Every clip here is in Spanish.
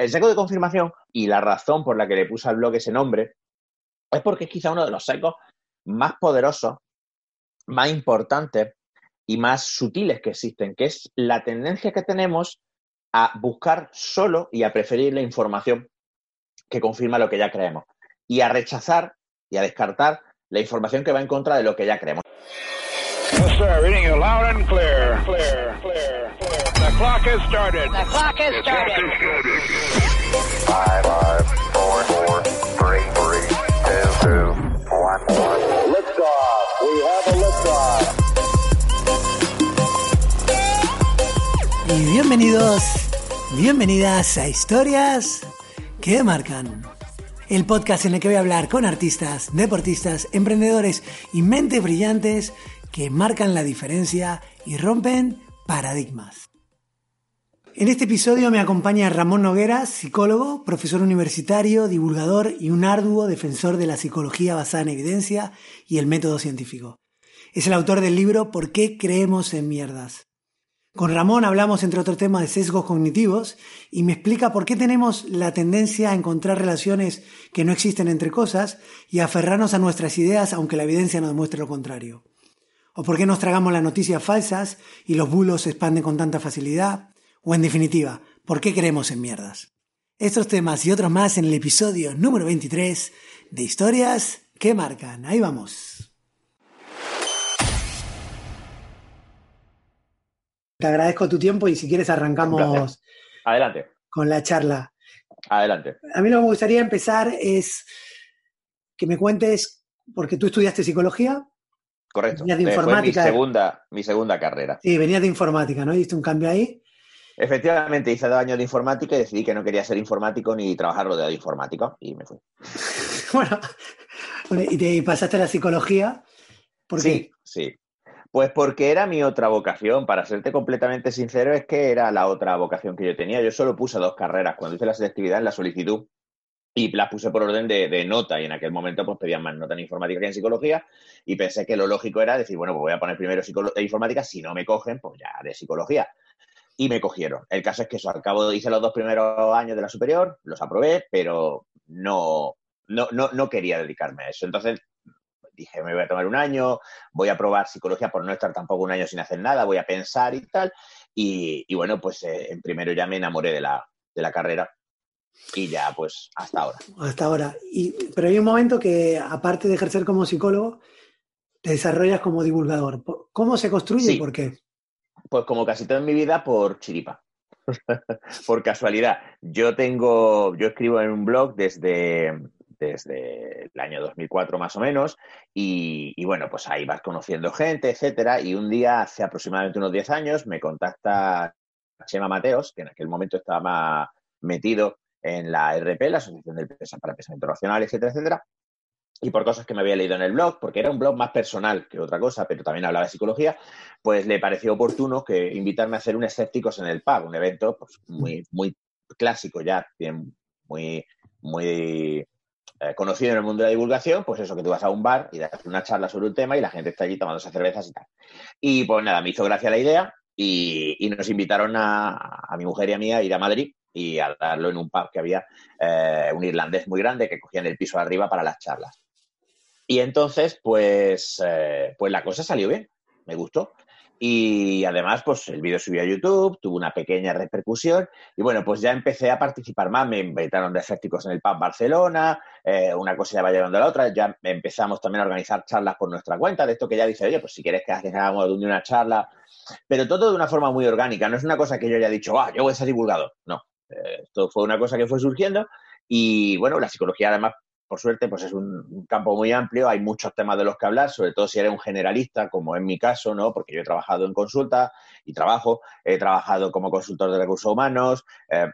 El seco de confirmación y la razón por la que le puse al blog ese nombre es porque es quizá uno de los secos más poderosos, más importantes y más sutiles que existen, que es la tendencia que tenemos a buscar solo y a preferir la información que confirma lo que ya creemos y a rechazar y a descartar la información que va en contra de lo que ya creemos. Yes, sir. Clock has started. The clock has started. Five, five, four, four, three, three, two, two, one, one. Liftoff. We have a liftoff. Y bienvenidos, bienvenidas a Historias que Marcan. El podcast en el que voy a hablar con artistas, deportistas, emprendedores y mentes brillantes que marcan la diferencia y rompen paradigmas. En este episodio me acompaña Ramón Noguera, psicólogo, profesor universitario, divulgador y un arduo defensor de la psicología basada en evidencia y el método científico. Es el autor del libro ¿Por qué creemos en mierdas? Con Ramón hablamos, entre otros temas, de sesgos cognitivos y me explica por qué tenemos la tendencia a encontrar relaciones que no existen entre cosas y a aferrarnos a nuestras ideas aunque la evidencia nos demuestre lo contrario. O por qué nos tragamos las noticias falsas y los bulos se expanden con tanta facilidad. O en definitiva, por qué creemos en mierdas. Estos temas y otros más en el episodio número 23 de Historias que Marcan. Ahí vamos. Te agradezco tu tiempo y si quieres arrancamos. Adelante, con la charla. adelante. A mí lo que me gustaría empezar es que me cuentes, porque tú estudiaste psicología, Correcto. Venías de Eh, Fue mi informática. segunda, mi segunda carrera. sí, venías de informática, ¿no? Hiciste un cambio ahí. Efectivamente, hice dos años de informática y decidí que no quería ser informático ni trabajar rodeado de informáticos y me fui. Bueno, y te pasaste a la psicología. ¿Por qué? Sí, sí. Pues porque era mi otra vocación. Para serte completamente sincero, es que era la otra vocación que yo tenía. Yo solo puse dos carreras. Cuando hice la selectividad en la solicitud y las puse por orden de, de nota y en aquel momento pues pedían más nota en informática que en psicología y pensé que lo lógico era decir, bueno, pues voy a poner primero eh, informática, si no me cogen, pues ya de psicología. Y me cogieron. El caso es que eso, al cabo de- hice los dos primeros años de la superior, los aprobé, pero no, no, no, no quería dedicarme a eso. Entonces dije, me voy a tomar un año, voy a probar psicología por no estar tampoco un año sin hacer nada, voy a pensar y tal. Y, y bueno, pues eh, en primero ya me enamoré de la, de la carrera y ya pues hasta ahora. Hasta ahora. Y, pero hay un momento que, aparte de ejercer como psicólogo, te desarrollas como divulgador. ¿Por- ¿Cómo se construye Sí. y por qué? Pues como casi todo en mi vida, por chiripa. por casualidad. Yo tengo, yo escribo en un blog desde, desde el año 2004 más o menos, y, y bueno, pues ahí vas conociendo gente, etcétera, y un día, hace aproximadamente unos 10 años, me contacta Chema Mateos, que en aquel momento estaba metido en la RP, la Asociación del Pesa- para Pensamiento Racional, etcétera, etcétera, y por cosas que me había leído en el blog, porque era un blog más personal que otra cosa, pero también hablaba de psicología, pues le pareció oportuno que invitarme a hacer un Escépticos en el Pub, un evento pues, muy, muy clásico ya, bien, muy, muy eh, conocido en el mundo de la divulgación, pues eso, que tú vas a un bar y das una charla sobre un tema y la gente está allí tomándose cervezas y tal. Y pues nada, me hizo gracia la idea y, y nos invitaron a, a mi mujer y a mí a ir a Madrid y a darlo en un pub que había, eh, un irlandés muy grande que cogía en el piso arriba para las charlas. Y entonces, pues, eh, pues la cosa salió bien, me gustó. Y además, pues el vídeo subió a YouTube, tuvo una pequeña repercusión y bueno, pues ya empecé a participar más, me invitaron de escépticos en el Pub Barcelona, eh, una cosa ya va llevando a la otra, ya empezamos también a organizar charlas por nuestra cuenta, de esto que ya dice, oye, pues si quieres que hagamos de una charla, pero todo de una forma muy orgánica, no es una cosa que yo haya dicho, ah, yo voy a ser divulgador, no, eh, esto fue una cosa que fue surgiendo y bueno, la psicología además por suerte, pues es un, campo muy amplio, hay muchos temas de los que hablar, sobre todo si eres un generalista, como en mi caso, ¿no? Porque yo he trabajado en consulta y trabajo, he trabajado como consultor de recursos humanos, eh,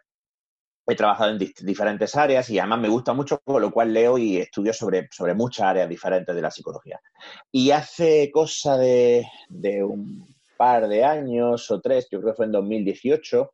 he trabajado en diferentes áreas y además me gusta mucho, con lo cual leo y estudio sobre, sobre muchas áreas diferentes de la psicología. Y hace cosa de, de un par de años o tres, yo creo que fue en 2018,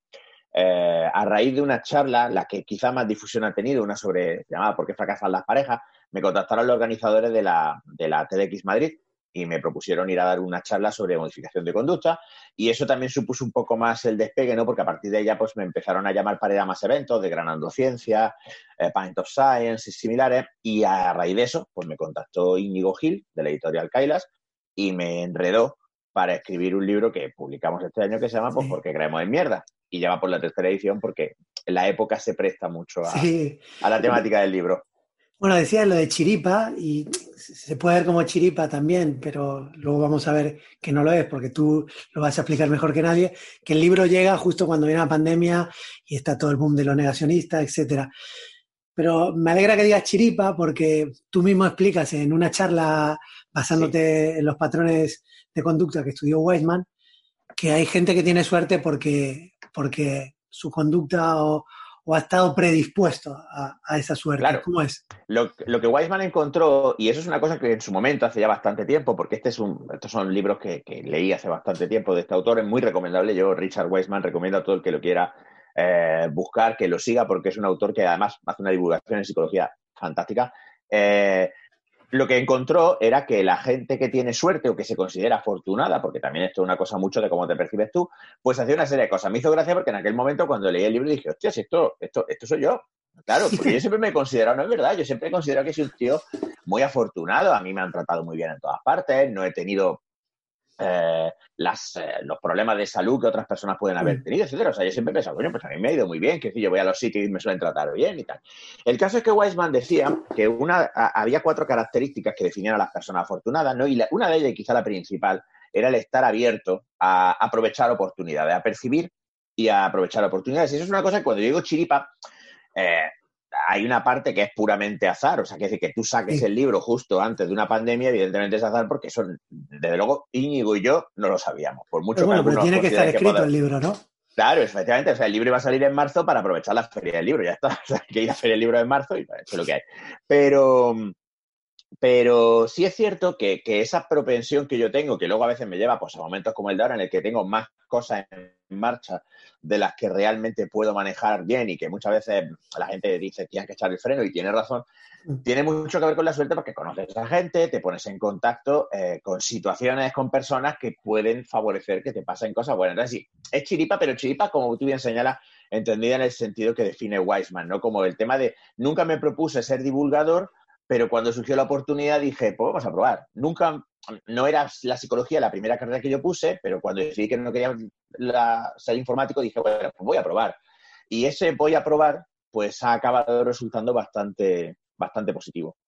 eh, a raíz de una charla, la que quizá más difusión ha tenido, una sobre llamada ¿Por qué fracasan las parejas?, me contactaron los organizadores de la, de la TEDx Madrid y me propusieron ir a dar una charla sobre modificación de conducta y eso también supuso un poco más el despegue, ¿no? Porque a partir de ella pues me empezaron a llamar para ir a más eventos de Granando Ciencia, eh, Pint of Science y similares y a raíz de eso pues me contactó Íñigo Gil de la editorial Kailas y me enredó para escribir un libro que publicamos este año que se llama Pues porque creemos en mierda y ya va por la tercera edición porque la época se presta mucho a, Sí. a la temática del libro. Bueno, decías lo de chiripa y se puede ver como chiripa también, pero luego vamos a ver que no lo es porque tú lo vas a explicar mejor que nadie, que el libro llega justo cuando viene la pandemia y está todo el boom de los negacionistas, etcétera. Pero me alegra que digas chiripa porque tú mismo explicas en una charla basándote en los patrones de conducta que estudió Weisman que hay gente que tiene suerte porque, porque su conducta o, o ha estado predispuesto a, a esa suerte. Claro. ¿Cómo es? Lo, lo que Weisman encontró, y eso es una cosa que en su momento, hace ya bastante tiempo, porque este es un, estos son libros que, que leí hace bastante tiempo de este autor, es muy recomendable. Yo, Richard Weisman, recomiendo a todo el que lo quiera eh, buscar, que lo siga, porque es un autor que además hace una divulgación en psicología fantástica. Eh, lo que encontró era que la gente que tiene suerte o que se considera afortunada, porque también esto es una cosa mucho de cómo te percibes tú, pues hacía una serie de cosas. Me hizo gracia porque en aquel momento cuando leí el libro dije, hostias, esto, esto, esto soy yo. Claro, porque yo siempre me he considerado, no es verdad, yo siempre he considerado que soy un tío muy afortunado, a mí me han tratado muy bien en todas partes, no he tenido eh, las, eh, los problemas de salud que otras personas pueden haber tenido, etcétera. O sea, yo siempre he pensado, bueno, pues a mí me ha ido muy bien, que si yo voy a los sitios y me suelen tratar bien y tal. El caso es que Weisman decía que una, a- había cuatro características que definían a las personas afortunadas, ¿no? Y la- una de ellas, y quizá la principal, era el estar abierto a aprovechar oportunidades, a percibir y a aprovechar oportunidades. Y eso es una cosa que cuando yo digo chiripa, eh, hay una parte que es puramente azar, o sea, que decir que tú saques Sí. el libro justo antes de una pandemia, evidentemente es azar porque eso, desde luego, Íñigo y yo no lo sabíamos, por mucho Pero bueno, que pero tiene que estar escrito pueda- el libro, ¿no? Claro, efectivamente, o sea, el libro iba a salir en marzo para aprovechar la feria del libro, ya está, o sea, hay que ir a feria del libro en marzo y eso es lo que hay. Pero, pero sí es cierto que, que esa propensión que yo tengo, que luego a veces me lleva pues, a momentos como el de ahora, en el que tengo más cosas en marcha de las que realmente puedo manejar bien y que muchas veces la gente dice tienes que echar el freno y tiene razón, tiene mucho que ver con la suerte porque conoces a gente, te pones en contacto eh, con situaciones, con personas que pueden favorecer que te pasen cosas buenas. Entonces, sí, es chiripa, pero chiripa, como tú bien señalas, entendida en el sentido que define Weisman, ¿no? Como el tema de nunca me propuse ser divulgador, pero cuando surgió la oportunidad dije, pues vamos a probar. Nunca, no era la psicología la primera carrera que yo puse, pero cuando decidí que no quería la- ser informático dije, bueno, pues voy a probar. Y ese voy a probar, pues ha acabado resultando bastante, bastante positivo.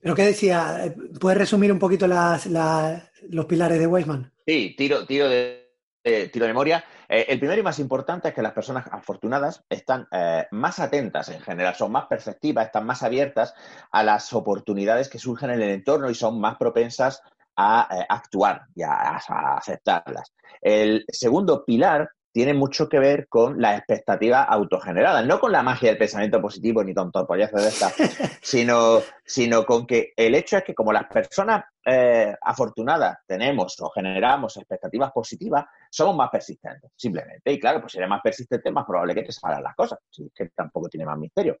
Pero ¿qué decía? ¿Puedes resumir un poquito las, las- los pilares de Weisman? Sí, tiro, tiro de, de- tiro de memoria. Eh, el primero y más importante es que las personas afortunadas están eh, más atentas en general, son más perceptivas, están más abiertas a las oportunidades que surgen en el entorno y son más propensas a eh, actuar y a aceptarlas. El segundo pilar tiene mucho que ver con las expectativas autogeneradas, no con la magia del pensamiento positivo ni tontopollazos de estas, sino, sino con que el hecho es que como las personas eh, afortunadas tenemos o generamos expectativas positivas, somos más persistentes, simplemente. Y claro, pues si eres más persistente, más probable que te salgan las cosas, si es que tampoco tiene más misterio.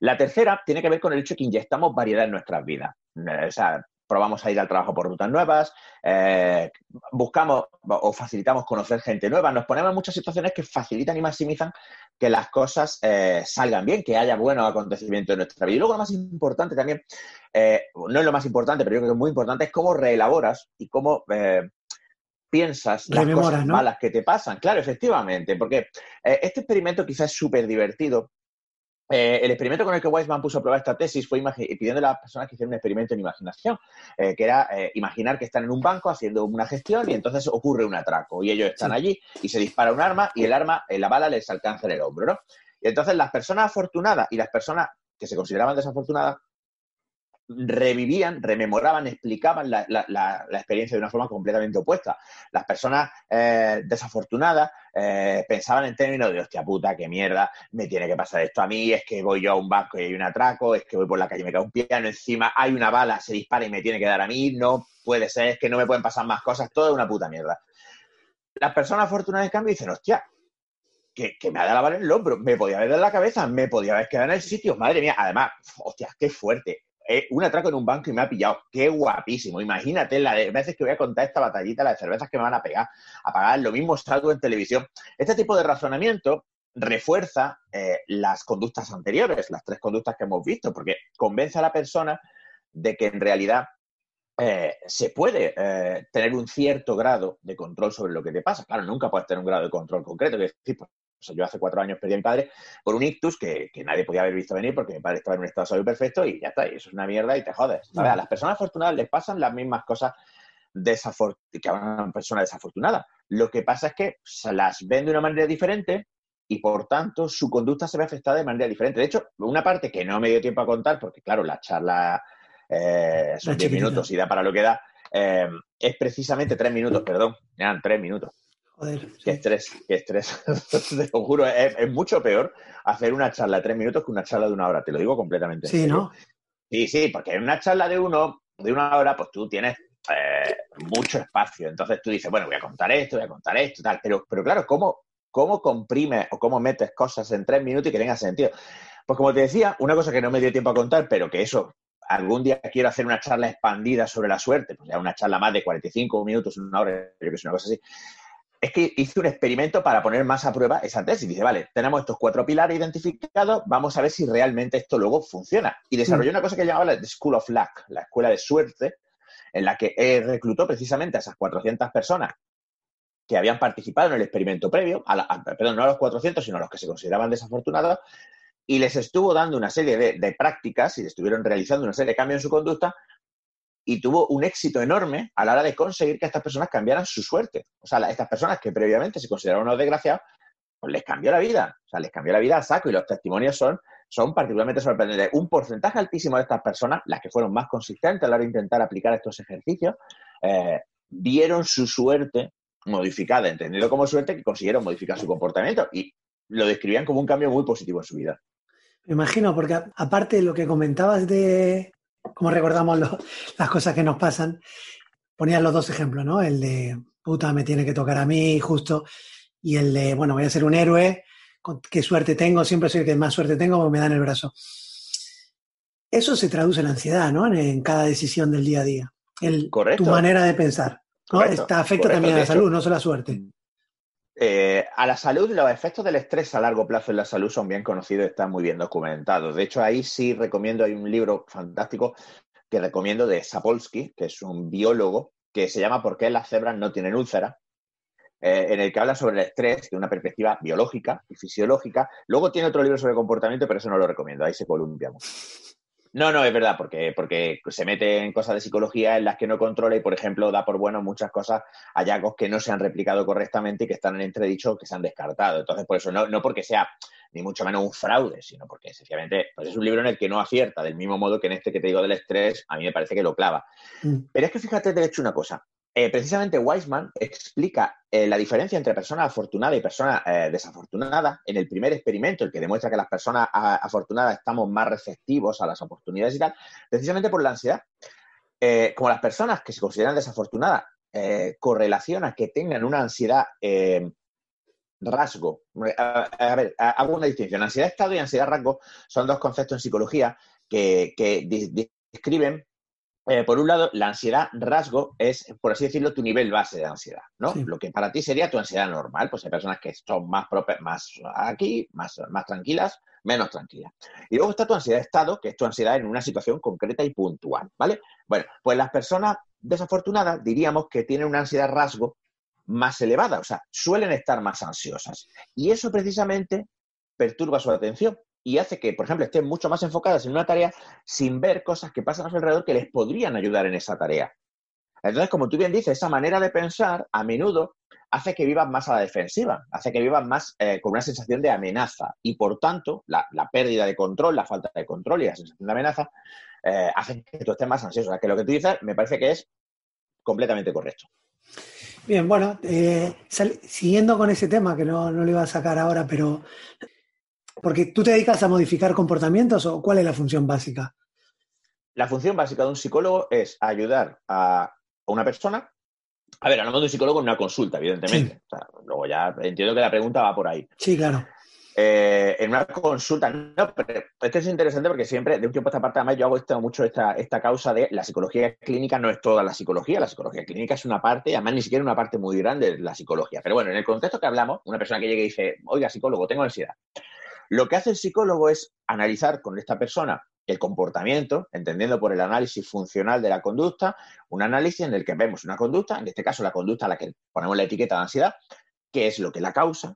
La tercera tiene que ver con el hecho de que inyectamos variedad en nuestras vidas. Eh, O sea, probamos a ir al trabajo por rutas nuevas, eh, buscamos o facilitamos conocer gente nueva, nos ponemos en muchas situaciones que facilitan y maximizan que las cosas eh, salgan bien, que haya buenos acontecimientos en nuestra vida. Y luego lo más importante también, eh, no es lo más importante, pero yo creo que es muy importante, es cómo reelaboras y cómo piensas las Rememoras, cosas ¿no? malas que te pasan. Claro, efectivamente, porque eh, este experimento quizás es súper divertido. Eh, el experimento con el que Weisman puso a prueba esta tesis fue pidiendo a las personas que hicieran un experimento en imaginación, eh, que era eh, imaginar que están en un banco haciendo una gestión y entonces ocurre un atraco y ellos están allí y se dispara un arma y el arma, eh, la bala les alcanza en el hombro, ¿no? Y entonces las personas afortunadas y las personas que se consideraban desafortunadas revivían, rememoraban, explicaban la, experiencia de una forma completamente opuesta. Las personas eh, desafortunadas eh, pensaban en términos de, hostia puta, qué mierda, me tiene que pasar esto a mí, es que voy yo a un banco y hay un atraco, es que voy por la calle y me cae un piano encima, hay una bala, se dispara y me tiene que dar a mí, no puede ser, es que no me pueden pasar más cosas, todo es una puta mierda. Las personas afortunadas, en cambio, dicen, hostia, que, me ha dado la bala el hombro, me podía haber dado la cabeza, me podía haber quedado en el sitio, madre mía, además, hostia, qué fuerte. Eh, un atraco en un banco y me ha pillado, qué guapísimo. Imagínate la veces que voy a contar esta batallita, las cervezas que me van a pegar, a pagar, lo mismo salgo en televisión. Este tipo de razonamiento refuerza eh, las conductas anteriores, las tres conductas que hemos visto, porque convence a la persona de que en realidad eh, se puede tener un cierto grado de control sobre lo que te pasa. Claro, nunca puedes tener un grado de control concreto. Es decir, pues, o sea, yo hace cuatro años perdí a mi padre por un ictus que, que nadie podía haber visto venir porque mi padre estaba en un estado de salud perfecto y ya está, y eso es una mierda y te jodes. ¿sabes? A las personas afortunadas les pasan las mismas cosas que a una persona desafortunada. Lo que pasa es que se las ven de una manera diferente y por tanto su conducta se ve afectada de manera diferente. De hecho, una parte que no me dio tiempo a contar, porque claro, la charla eh, son La 10 chiquitita. minutos y da para lo que da, eh, es precisamente tres minutos, perdón, eran tres minutos. Joder. Qué sí. estrés, qué estrés. Te lo juro, es, es mucho peor hacer una charla de tres minutos que una charla de una hora, te lo digo completamente. en Sí. ¿no? Sí, sí, porque en una charla de uno, de una hora, pues tú tienes eh, mucho espacio. Entonces tú dices, bueno, voy a contar esto, voy a contar esto, tal. Pero, pero claro, ¿cómo, ¿cómo comprimes o cómo metes cosas en tres minutos y que tenga sentido? Pues como te decía, una cosa que no me dio tiempo a contar, pero que eso, algún día quiero hacer una charla expandida sobre la suerte, pues ya una charla más de 45 minutos, una hora, yo que sé, una cosa así. Es que hice un experimento para poner más a prueba esa tesis. Dice, vale, tenemos estos cuatro pilares identificados, vamos a ver si realmente esto luego funciona. Y desarrolló una cosa que llamaba la School of Luck, la escuela de suerte, en la que reclutó precisamente a esas 400 personas que habían participado en el experimento previo, a la- a- perdón, no a los 400, sino a los que se consideraban desafortunados, y les estuvo dando una serie de, de prácticas y estuvieron realizando una serie de cambios en su conducta y tuvo un éxito enorme a la hora de conseguir que estas personas cambiaran su suerte. O sea, estas personas que previamente se consideraban unos desgraciados, pues les cambió la vida. O sea, les cambió la vida a saco y los testimonios son, son particularmente sorprendentes. Un porcentaje altísimo de estas personas, las que fueron más consistentes a la hora de intentar aplicar estos ejercicios, eh, vieron su suerte modificada, entendido como suerte, que consiguieron modificar su comportamiento y lo describían como un cambio muy positivo en su vida. Me imagino, porque aparte de lo que comentabas de cómo recordamos lo- las cosas que nos pasan, ponías los dos ejemplos, ¿no? El de puta, me tiene que tocar a mí, justo, y el de, bueno, voy a ser un héroe, con- qué suerte tengo, siempre soy el que más suerte tengo, porque me dan el brazo. Eso se traduce en ansiedad, ¿no? En, en cada decisión del día a día. El, Correcto. Tu manera de pensar. ¿no? Correcto, Esta afecta correcto. también a la salud, no solo a la suerte. Eh, a la salud, los efectos del estrés a largo plazo en la salud son bien conocidos están muy bien documentados. De hecho, ahí sí recomiendo, hay un libro fantástico que recomiendo de Sapolsky, que es un biólogo, que se llama ¿Por qué las cebras no tienen úlcera? eh, en el que habla sobre el estrés de una perspectiva biológica y fisiológica. Luego tiene otro libro sobre comportamiento, pero eso no lo recomiendo, ahí se columpia. No, no, es verdad, porque, porque se mete en cosas de psicología en las que no controla y, por ejemplo, da por bueno muchas cosas, hallazgos que no se han replicado correctamente y que están en entredicho que se han descartado. Entonces, por eso, no, no porque sea ni mucho menos un fraude, sino porque sencillamente pues es un libro en el que no acierta, del mismo modo que en este que te digo del estrés, a mí me parece que lo clava. Mm. Pero es que fíjate, te he hecho una cosa. Eh, precisamente Weisman explica eh, la diferencia entre persona afortunada y persona eh, desafortunada en el primer experimento, el que demuestra que las personas a- afortunadas estamos más receptivos a las oportunidades y tal, precisamente por la ansiedad. Eh, como las personas que se consideran desafortunadas correlaciona que tengan una ansiedad rasgo. A, ver, hago una distinción. Ansiedad estado y ansiedad rasgo son dos conceptos en psicología que, que describen eh, por un lado, la ansiedad rasgo es, por así decirlo, tu nivel base de ansiedad, ¿no? Sí. Lo que para ti sería tu ansiedad normal, pues hay personas que son más, prope- más aquí, más, más tranquilas, menos tranquilas. Y luego está tu ansiedad de estado, que es tu ansiedad en una situación concreta y puntual, ¿vale? Bueno, pues las personas desafortunadas diríamos que tienen una ansiedad rasgo más elevada, o sea, suelen estar más ansiosas. Y eso precisamente perturba su atención y hace que, por ejemplo, estén mucho más enfocadas en una tarea sin ver cosas que pasan a su alrededor que les podrían ayudar en esa tarea. Entonces, como tú bien dices, esa manera de pensar a menudo hace que vivan más a la defensiva, hace que vivan más eh, con una sensación de amenaza y, por tanto, la, pérdida de control, la falta de control y la sensación de amenaza eh, hacen que tú estés más ansioso. O sea, que lo que tú dices me parece que es completamente correcto. Bien, bueno, eh, siguiendo con ese tema, que no, no lo iba a sacar ahora, pero porque tú te dedicas a modificar comportamientos o cuál es la función básica? La función básica de un psicólogo es ayudar a una persona. A ver, hablamos de un psicólogo en una consulta, evidentemente. O sea, luego ya entiendo que la pregunta va por ahí. Sí, claro. Eh, en una consulta, no, pero esto es interesante porque siempre, de un tiempo a esta parte, además, yo hago esto, mucho esta, esta causa de la psicología clínica no es toda la psicología, la psicología clínica es una parte, además ni siquiera una parte muy grande de la psicología. Pero bueno, en el contexto que hablamos, una persona que llegue y dice, oiga, psicólogo, tengo ansiedad. Lo que hace el psicólogo es analizar con esta persona el comportamiento, entendiendo por el análisis funcional de la conducta, un análisis en el que vemos una conducta, en este caso la conducta a la que ponemos la etiqueta de ansiedad, qué es lo que la causa,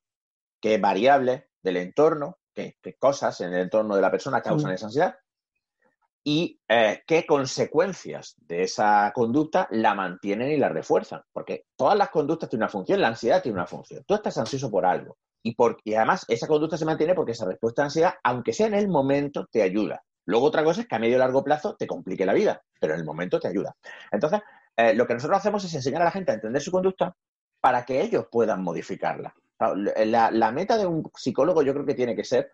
qué variables del entorno, qué, qué cosas en el entorno de la persona causan Mm. esa ansiedad y eh, qué consecuencias de esa conducta la mantienen y la refuerzan. Porque todas las conductas tienen una función, la ansiedad tiene una función. Tú estás ansioso por algo y, además esa conducta se mantiene porque esa respuesta de ansiedad, aunque sea en el momento, te ayuda. Luego otra cosa es que a medio y largo plazo te complique la vida, pero en el momento te ayuda. Entonces, eh, lo que nosotros hacemos es enseñar a la gente a entender su conducta para que ellos puedan modificarla. La, la meta de un psicólogo yo creo que tiene que ser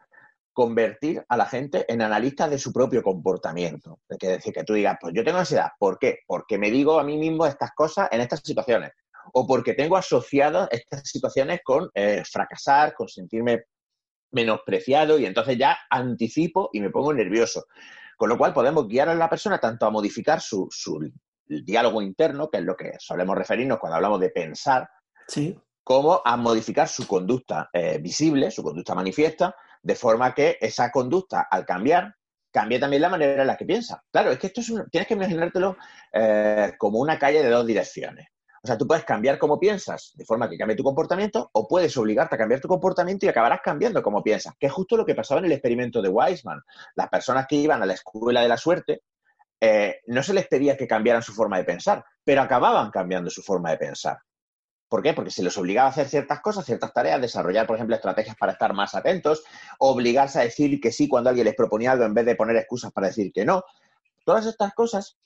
convertir a la gente en analistas de su propio comportamiento. Es decir, que tú digas, pues yo tengo ansiedad. ¿Por qué? Porque me digo a mí mismo estas cosas en estas situaciones. O porque tengo asociadas estas situaciones con eh, fracasar, con sentirme menospreciado y entonces ya anticipo y me pongo nervioso. Con lo cual podemos guiar a la persona tanto a modificar su, su diálogo interno, que es lo que solemos referirnos cuando hablamos de pensar, Sí. como a modificar su conducta eh, visible, su conducta manifiesta, de forma que esa conducta, al cambiar, cambie también la manera en la que piensa. Claro, es que esto es un- tienes que imaginártelo eh, como una calle de dos direcciones. Sea, tú puedes cambiar cómo piensas de forma que cambie tu comportamiento o puedes obligarte a cambiar tu comportamiento y acabarás cambiando cómo piensas, que es justo lo que pasaba en el experimento de Weisman. Las personas que iban a la escuela de la suerte eh, no se les pedía que cambiaran su forma de pensar, pero acababan cambiando su forma de pensar. ¿Por qué? Porque se les obligaba a hacer ciertas cosas, ciertas tareas, desarrollar, por ejemplo, estrategias para estar más atentos, obligarse a decir que sí cuando alguien les proponía algo en vez de poner excusas para decir que no. Todas estas cosas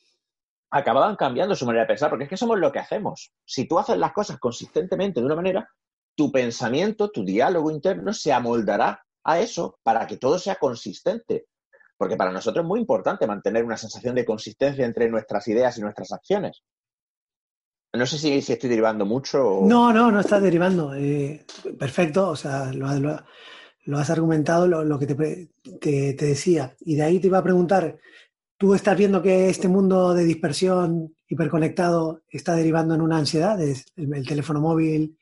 acababan cambiando su manera de pensar, porque es que somos lo que hacemos. Si tú haces las cosas consistentemente de una manera, tu pensamiento, tu diálogo interno se amoldará a eso para que todo sea consistente. Porque para nosotros es muy importante mantener una sensación de consistencia entre nuestras ideas y nuestras acciones. No sé si, si estoy derivando mucho. O... No, no, no estás derivando. Eh, perfecto, o sea, lo, lo- has argumentado lo, lo que te- te decía. Y de ahí te iba a preguntar, ¿tú estás viendo que este mundo de dispersión hiperconectado está derivando en una ansiedad? Es el, el teléfono móvil.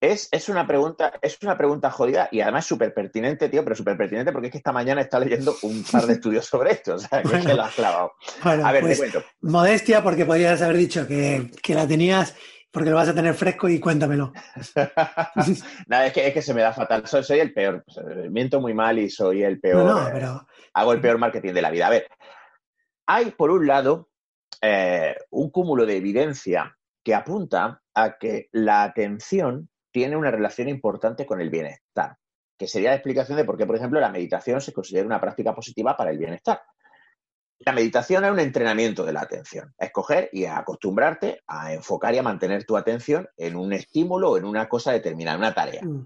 Es, es una pregunta, es una pregunta jodida y además súper pertinente, tío, pero súper pertinente porque es que esta mañana está leyendo un par de estudios sobre esto. O sea, que, Bueno. lo has clavado. Bueno, A ver, pues, te cuento. modestia porque podrías haber dicho que, que la tenías porque lo vas a tener fresco y cuéntamelo. Nada, es que, es que se me da fatal. Soy, soy el peor. Miento muy mal y soy el peor. No, no, eh, pero hago el peor marketing de la vida. A ver, hay por un lado eh, un cúmulo de evidencia que apunta a que la atención tiene una relación importante con el bienestar, que sería la explicación de por qué, por ejemplo, la meditación se considera una práctica positiva para el bienestar. La meditación es un entrenamiento de la atención, es coger y acostumbrarte a enfocar y a mantener tu atención en un estímulo o en una cosa determinada, una tarea, Mm.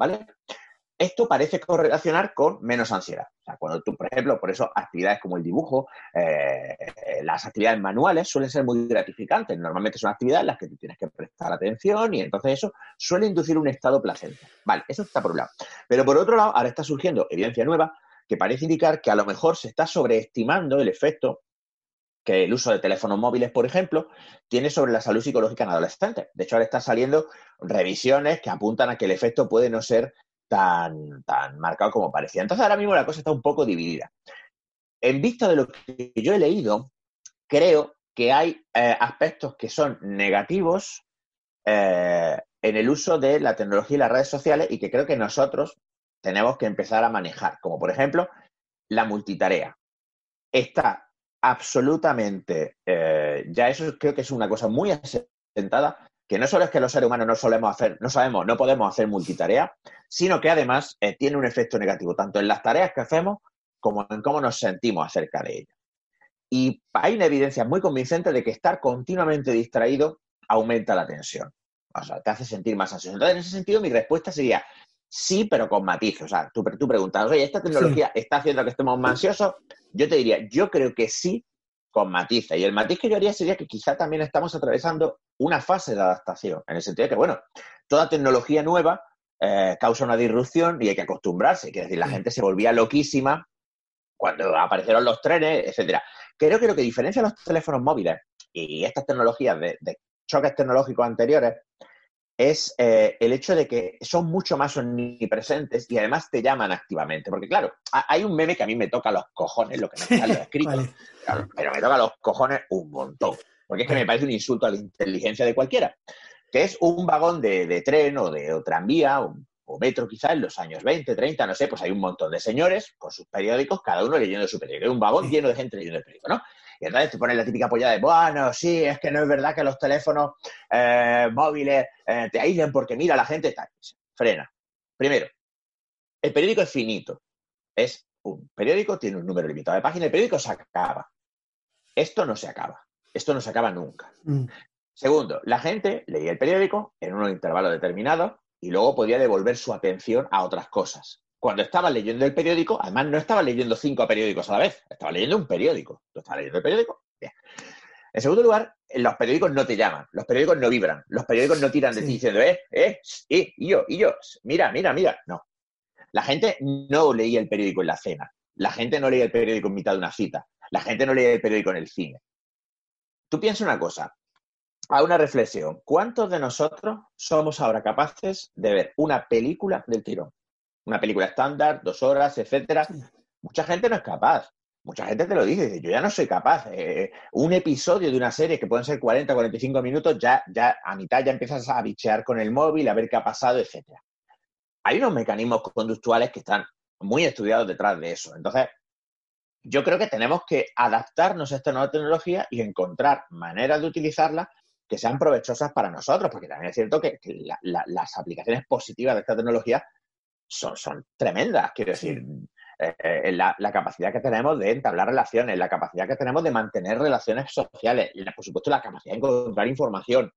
Esto parece correlacionar con menos ansiedad. O sea, cuando tú, por ejemplo, por eso actividades como el dibujo, eh, las actividades manuales suelen ser muy gratificantes. Normalmente son actividades en las que tú tienes que prestar atención y entonces eso suele inducir un estado placente. Vale, eso está por un lado. Pero por otro lado, ahora está surgiendo evidencia nueva que parece indicar que a lo mejor se está sobreestimando el efecto que el uso de teléfonos móviles, por ejemplo, tiene sobre la salud psicológica en adolescentes. De hecho, ahora están saliendo revisiones que apuntan a que el efecto puede no ser tan, tan marcado como parecía. Entonces, ahora mismo la cosa está un poco dividida. En vista de lo que yo he leído, creo que hay eh, aspectos que son negativos eh, en el uso de la tecnología y las redes sociales y que creo que nosotros tenemos que empezar a manejar, como por ejemplo la multitarea. Está absolutamente, eh, ya eso creo que es una cosa muy asentada, que no solo es que los seres humanos no solemos hacer, no sabemos, no podemos hacer multitarea, sino que además eh, tiene un efecto negativo, tanto en las tareas que hacemos como en cómo nos sentimos acerca de ellas. Y hay una evidencia muy convincente de que estar continuamente distraído aumenta la tensión. O sea, te hace sentir más ansioso. Entonces, en ese sentido, mi respuesta sería sí, pero con matices. O sea, tú, tú preguntas, oye, ¿esta tecnología está haciendo que estemos más ansiosos? Yo te diría, yo creo que sí, con matices. Y el matiz que yo haría sería que quizá también estamos atravesando una fase de adaptación, en el sentido de que, bueno, toda tecnología nueva eh, causa una disrupción y hay que acostumbrarse. Quiere decir, la gente se volvía loquísima cuando aparecieron los trenes, etcétera. Creo que lo que diferencia los teléfonos móviles y estas tecnologías de, de choques tecnológicos anteriores es eh, el hecho de que son mucho más omnipresentes y además te llaman activamente. Porque, claro, hay un meme que a mí me toca los cojones, lo que me está escrito, vale. claro, pero me toca los cojones un montón. Porque es que me parece un insulto a la inteligencia de cualquiera. Que es un vagón de, de tren o de o tranvía o, o metro quizá en los años 20, 30, no sé, pues hay un montón de señores con sus periódicos, cada uno leyendo su periódico. Un vagón lleno de gente leyendo el periódico, ¿no? Y entonces te pones la típica polla de, bueno, sí, es que no es verdad que los teléfonos eh, móviles eh, te aíslen porque mira, la gente está... Frena. Primero, el periódico es finito. Es un periódico, tiene un número limitado de páginas, el periódico se acaba. Esto no se acaba. Esto no se acaba nunca. Mm. Segundo, la gente leía el periódico en un intervalo determinado y luego podía devolver su atención a otras cosas cuando estaba leyendo el periódico, además no estaba leyendo cinco periódicos a la vez, estaba leyendo un periódico. ¿Tú estabas leyendo el periódico? Bien. En segundo lugar, los periódicos no te llaman, los periódicos no vibran, los periódicos no tiran de ti diciendo, eh, eh, eh, y yo, y yo, mira, mira, mira. No. La gente no leía el periódico en la cena, la gente no leía el periódico en mitad de una cita, la gente no leía el periódico en el cine. Tú piensa una cosa, a una reflexión. ¿Cuántos de nosotros somos ahora capaces de ver una película del tirón? Una película estándar, dos horas, etcétera. Mucha gente no es capaz. Mucha gente te lo dice, dice yo ya no soy capaz. Eh, un episodio de una serie que pueden ser 40, 45 minutos, ya, ya a mitad ya empiezas a bichear con el móvil, a ver qué ha pasado, etcétera. Hay unos mecanismos conductuales que están muy estudiados detrás de eso. Entonces, yo creo que tenemos que adaptarnos a esta nueva tecnología y encontrar maneras de utilizarla que sean provechosas para nosotros, porque también es cierto que, las aplicaciones positivas de esta tecnología son, son tremendas. Quiero decir, eh, eh, la, capacidad que tenemos de entablar relaciones, la capacidad que tenemos de mantener relaciones sociales, y por supuesto la capacidad de encontrar información.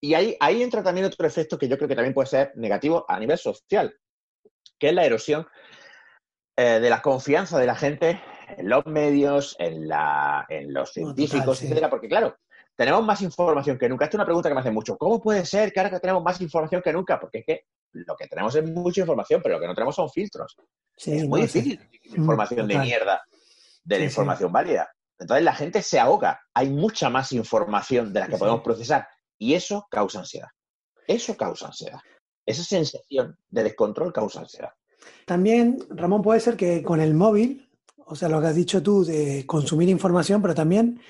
Y ahí, ahí entra también otro efecto que yo creo que también puede ser negativo a nivel social, que es la erosión eh, de la confianza de la gente en los medios, en, la, en los científicos, etcétera, porque claro, tenemos más información que nunca. Esta es una pregunta que me hacen mucho. ¿Cómo puede ser que ahora tenemos más información que nunca? Porque es que lo que tenemos es mucha información, pero lo que no tenemos son filtros. es muy difícil mm, información de mierda de la información válida. Entonces la gente se ahoga. Hay mucha más información de la que podemos procesar y eso causa ansiedad. Eso causa ansiedad. Esa sensación de descontrol causa ansiedad. También, Ramón, puede ser que con el móvil, o sea, lo que has dicho tú de consumir información, pero también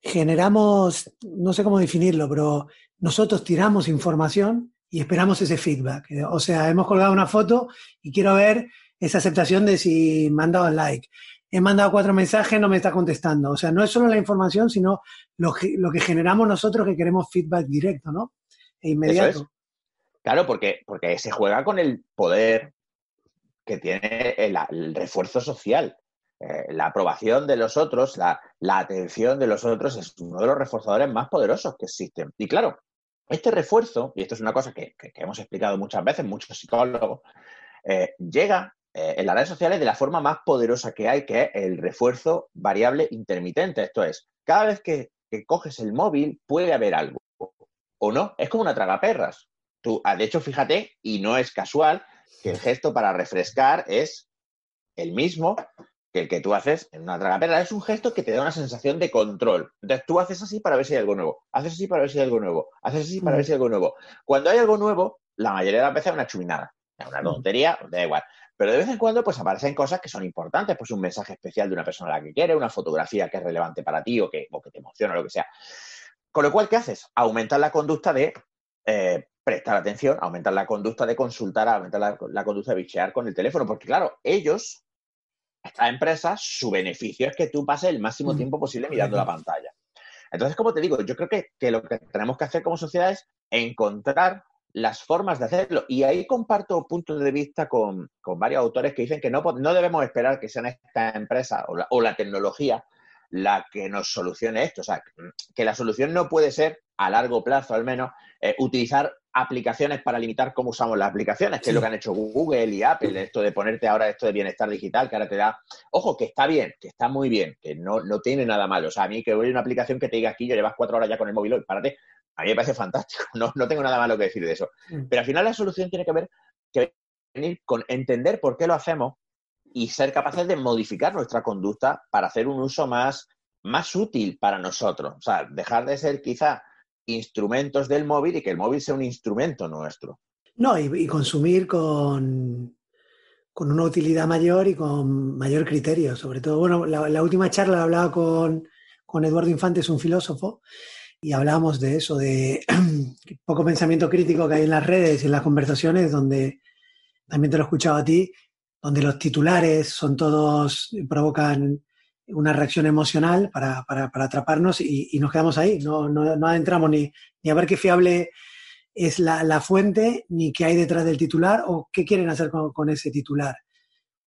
generamos, no sé cómo definirlo, pero nosotros tiramos información y esperamos ese feedback. O sea, hemos colgado una foto y quiero ver esa aceptación de si me han dado like. He mandado cuatro mensajes, no me está contestando. O sea, no es solo la información, sino lo que, lo que generamos nosotros que queremos feedback directo, ¿no? E inmediato. Claro, porque, porque se juega con el poder que tiene el, refuerzo social. Eh, la aprobación de los otros, la, atención de los otros es uno de los reforzadores más poderosos que existen. Y claro, este refuerzo, y esto es una cosa que, hemos explicado muchas veces, muchos psicólogos, eh, llega eh, en las redes sociales de la forma más poderosa que hay, que es el refuerzo variable intermitente. Esto es, cada vez que, coges el móvil puede haber algo, o no, es como una tragaperras. Tú, ah, de hecho, fíjate, y no es casual, que el gesto para refrescar es el mismo que el que tú haces en una tragaperra es un gesto que te da una sensación de control. Entonces tú haces así para ver si hay algo nuevo, haces así para ver si hay algo nuevo, haces así para ver si hay algo nuevo. Cuando hay algo nuevo, la mayoría de las veces es una chuminada, es una tontería, da igual. Pero de vez en cuando pues aparecen cosas que son importantes, pues un mensaje especial de una persona a la que quieres, una fotografía que es relevante para ti o que, que te emociona o lo que sea. Con lo cual, ¿qué haces? Aumentar la conducta de eh, prestar atención, aumentar la conducta de consultar, aumentar la, la, conducta de bichear con el teléfono, porque claro, ellos esta empresa, su beneficio es que tú pases el máximo mm. tiempo posible mirando la pantalla. Entonces, como te digo, yo creo que, lo que tenemos que hacer como sociedad es encontrar las formas de hacerlo. Y ahí comparto puntos de vista con, varios autores que dicen que no, no debemos esperar que sean esta empresa o la, tecnología la que nos solucione esto. O sea, que la solución no puede ser, a largo plazo al menos, eh, utilizar aplicaciones para limitar cómo usamos las aplicaciones, que es lo que han hecho Google y Apple, esto de ponerte ahora esto de bienestar digital, que ahora te da, ojo, que está bien, que está muy bien, que no, no tiene nada malo. O sea, a mí que voy a una aplicación que te diga aquí, yo llevas cuatro horas ya con el móvil hoy, párate, a mí me parece fantástico, no, no tengo nada malo que decir de eso. Mm. Pero al final la solución tiene que ver que venir con entender por qué lo hacemos y ser capaces de modificar nuestra conducta para hacer un uso más, más útil para nosotros. O sea, dejar de ser quizá instrumentos del móvil y que el móvil sea un instrumento nuestro. No, y, consumir con, con una utilidad mayor y con mayor criterio. Sobre todo, bueno, la, la última charla la hablaba con, con Eduardo Infante, es un filósofo, y hablábamos de eso, de poco pensamiento crítico que hay en las redes y en las conversaciones, donde también te lo he escuchado a ti, donde los titulares son todos, provocan una reacción emocional para, para, para atraparnos y, nos quedamos ahí, no, no, no adentramos ni, ni, a ver qué fiable es la, la, fuente, ni qué hay detrás del titular o qué quieren hacer con, con ese titular.